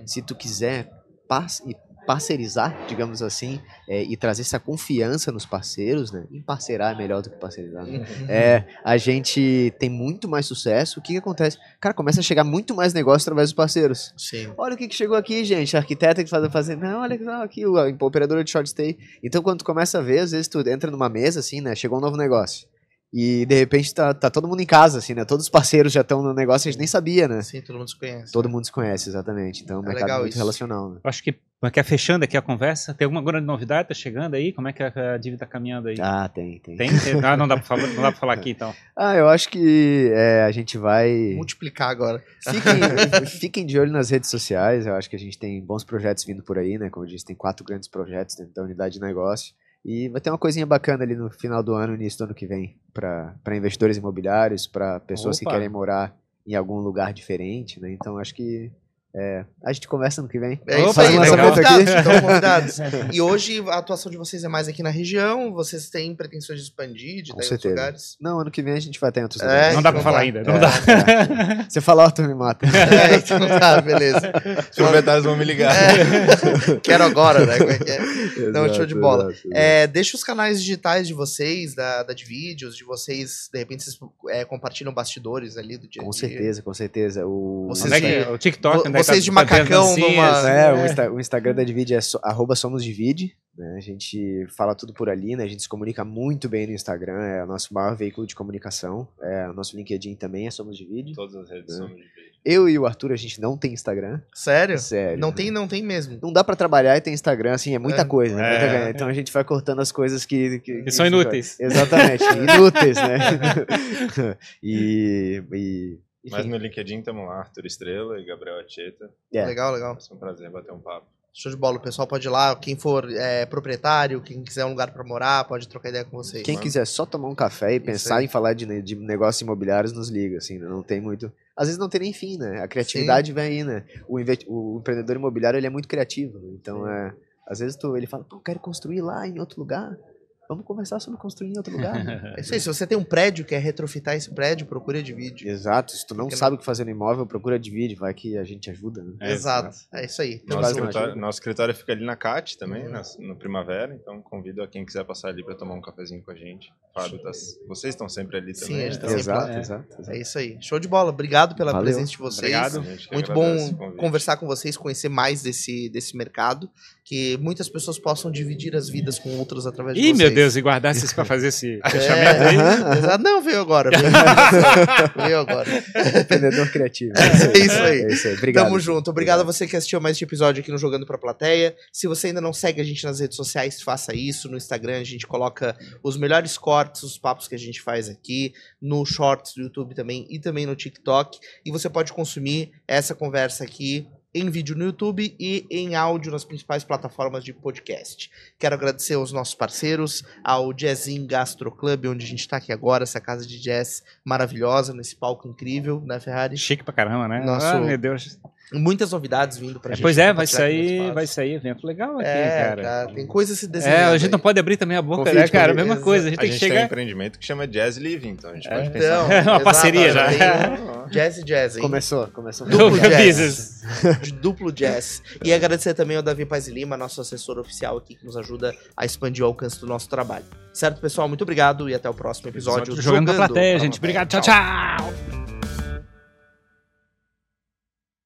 Speaker 3: Se tu quiser par- e parceirizar, digamos assim, é, e trazer essa confiança nos parceiros, né? E parceirar é melhor do que parceirizar. né? É, a gente tem muito mais sucesso. O que, que acontece? Cara, começa a chegar muito mais negócio através dos parceiros.
Speaker 2: Sim.
Speaker 3: Olha o que, que chegou aqui, gente. A arquiteta que faz fazer. Não, olha só aqui, o- a operadora de short stay. Então, quando tu começa a ver, às vezes tu entra numa mesa, assim, né? Chegou um novo negócio. E de repente tá, tá todo mundo em casa, assim, né? Todos os parceiros já estão no negócio e a gente nem sabia, né?
Speaker 2: Sim, todo mundo se conhece.
Speaker 3: Todo mundo se conhece, exatamente. Então,
Speaker 2: É
Speaker 3: mercado
Speaker 2: legal
Speaker 3: é muito
Speaker 2: isso.
Speaker 3: relacional, né?
Speaker 4: Eu acho que quer fechando aqui a conversa. Tem alguma grande novidade? Tá chegando aí? Como é que a, a dívida tá caminhando aí?
Speaker 3: Ah, tem, tem.
Speaker 4: Tem? Tem? Ah, não dá pra falar, não dá pra falar aqui então.
Speaker 3: Ah, eu acho que é, a gente vai.
Speaker 2: Multiplicar agora.
Speaker 3: Fiquem, fiquem de olho nas redes sociais. Eu acho que a gente tem bons projetos vindo por aí, né? Como eu disse, tem quatro grandes projetos dentro da unidade de negócio. E vai ter uma coisinha bacana ali no final do ano, início do ano que vem, para investidores imobiliários, para pessoas que
Speaker 4: Opa.
Speaker 3: querem morar em algum lugar diferente, né? Então acho que é, a gente conversa no que vem.
Speaker 2: É isso
Speaker 4: Opa,
Speaker 2: aí, estão convidados, estão convidados. E hoje a atuação de vocês é mais aqui na região, vocês têm pretensões de expandir, de
Speaker 3: Com
Speaker 2: estar em outros
Speaker 3: certeza.
Speaker 2: lugares?
Speaker 3: Não, ano que vem a gente vai ter em outros
Speaker 2: É,
Speaker 3: lugares.
Speaker 4: Não dá pra
Speaker 2: então
Speaker 4: falar
Speaker 2: tá.
Speaker 4: ainda, não
Speaker 3: É,
Speaker 4: dá.
Speaker 3: é. Você falar, tu me mata.
Speaker 2: É, então tá, beleza.
Speaker 1: Os proprietários vão me ligar.
Speaker 2: É, quero agora, né? Como é que é? Não, show de bola.
Speaker 3: exato, exato.
Speaker 2: É, deixa os canais digitais de vocês, da, da de vídeos, de vocês, de repente vocês é, compartilham bastidores ali do dia a
Speaker 3: Com
Speaker 2: dia.
Speaker 3: certeza, com certeza. O,
Speaker 2: Vocês
Speaker 4: é o TikTok,
Speaker 2: Vo-
Speaker 4: onde é que
Speaker 2: vocês de
Speaker 4: tá- tendo
Speaker 2: macacão
Speaker 4: dancinhas?
Speaker 2: numa-
Speaker 3: É, o,
Speaker 4: É.
Speaker 3: Insta- o Instagram da Divide é so, arroba Somos Divide. Né? A gente fala tudo por ali, né? A gente se comunica muito bem no Instagram, é o nosso maior veículo de comunicação. É, o nosso LinkedIn também é Somos Divide.
Speaker 1: Todas as redes
Speaker 3: É.
Speaker 1: de vídeo.
Speaker 3: Eu e o Arthur, a gente não tem Instagram.
Speaker 2: Sério?
Speaker 3: Sério.
Speaker 2: Não tem, não tem mesmo.
Speaker 3: Não dá pra trabalhar e ter Instagram, assim, é muita
Speaker 2: É.
Speaker 3: coisa. né?
Speaker 4: É.
Speaker 3: Muita- Então a gente vai cortando as coisas que... Que,
Speaker 4: Que são inúteis.
Speaker 3: Exatamente, inúteis, né? e... e
Speaker 1: Mas no LinkedIn estamos lá, Arthur Estrela e Gabriel Atieta.
Speaker 3: É.
Speaker 2: Legal, legal.
Speaker 1: Vai ser um prazer bater um papo.
Speaker 2: Show de bola. O pessoal pode ir lá. Quem for é, proprietário, quem quiser um lugar pra morar, pode trocar ideia com vocês.
Speaker 3: Quem quiser só tomar um café e pensar
Speaker 2: aí.
Speaker 3: em falar de, de negócios imobiliários, nos liga, assim, né? não tem muito... Às vezes não tem nem fim, né? A criatividade vem aí, né? O, o empreendedor imobiliário, ele é muito criativo, né? então é... Às vezes tu, ele fala, pô, eu quero construir lá em outro lugar, vamos conversar sobre construir em outro lugar. né?
Speaker 2: É isso aí. Se você tem um prédio, quer retrofitar esse prédio, procura de vídeo.
Speaker 3: Exato, se tu não
Speaker 2: Porque
Speaker 3: sabe o que fazer no imóvel, procura de vídeo, vai que a gente ajuda, né?
Speaker 4: É,
Speaker 2: Exato. É isso aí.
Speaker 3: Não
Speaker 1: Nosso escritório, nosso escritório fica ali na CAT também,
Speaker 2: Uhum.
Speaker 1: nas- no Primavera, então convido a quem quiser passar ali para tomar um cafezinho com a gente. Fábio, tá, vocês estão sempre ali
Speaker 2: Sim,
Speaker 1: também.
Speaker 2: a gente tá
Speaker 1: então-
Speaker 2: sempre
Speaker 3: Exato,
Speaker 4: lá.
Speaker 3: exato, exato.
Speaker 2: É isso aí. Show de bola. Obrigado pela
Speaker 3: Valeu.
Speaker 2: presença de vocês.
Speaker 4: Obrigado.
Speaker 2: Muito bom conversar com vocês, conhecer mais desse, desse mercado, que muitas pessoas possam dividir as vidas com outras através de
Speaker 4: Ih,
Speaker 2: vocês.
Speaker 4: meu Deus, e guardasse isso pra fazer esse
Speaker 2: É,
Speaker 4: fechamento aí.
Speaker 3: Aham,
Speaker 2: exato. Não, veio agora. Veio, veio agora.
Speaker 3: Empreendedor criativo.
Speaker 2: É isso aí.
Speaker 3: É isso aí. Obrigado.
Speaker 2: Tamo junto. Obrigado a você que assistiu mais este episódio aqui no Jogando Pra Plateia. Se você ainda não segue a gente nas redes sociais, faça isso. No Instagram a gente coloca os melhores cortes, os papos que a gente faz aqui, no Shorts do YouTube também e também no TikTok. E você pode consumir essa conversa aqui em vídeo no YouTube e em áudio nas principais plataformas de podcast. Quero agradecer aos nossos parceiros, ao Jazzin Gastro Club, onde a gente está aqui agora, essa casa de jazz maravilhosa, nesse palco incrível, né, Ferrari?
Speaker 4: Chique pra caramba, né?
Speaker 2: Nosso-
Speaker 4: Ah, meu Deus.
Speaker 2: Muitas novidades vindo pra
Speaker 4: É,
Speaker 2: gente.
Speaker 4: pois é, vai sair, vai sair evento legal aqui,
Speaker 2: É,
Speaker 4: cara.
Speaker 2: tá, tem coisa se
Speaker 4: É,
Speaker 2: desenhando.
Speaker 4: a gente não
Speaker 2: aí.
Speaker 4: pode abrir também a boca,
Speaker 3: Confite,
Speaker 4: né, cara?
Speaker 3: confite.
Speaker 4: Mesma coisa, a gente
Speaker 1: A
Speaker 4: tem
Speaker 1: gente
Speaker 4: que
Speaker 1: tem um
Speaker 4: chegar.
Speaker 1: empreendimento que chama Jazz Living, então a gente
Speaker 4: É.
Speaker 1: pode
Speaker 2: Então,
Speaker 1: pensar.
Speaker 4: É uma
Speaker 2: exato,
Speaker 4: parceria já.
Speaker 2: Jazz e jazz, hein?
Speaker 3: Começou, começou.
Speaker 2: Duplo jazz. De duplo jazz. E agradecer também ao Davi Paz e Lima, nosso assessor oficial aqui, que nos ajuda a expandir o alcance do nosso trabalho. Certo, pessoal? Muito obrigado e até o próximo episódio.
Speaker 4: Jogando pra plateia,
Speaker 2: pra
Speaker 4: gente.
Speaker 2: plateia.
Speaker 4: Obrigado, tchau, tchau.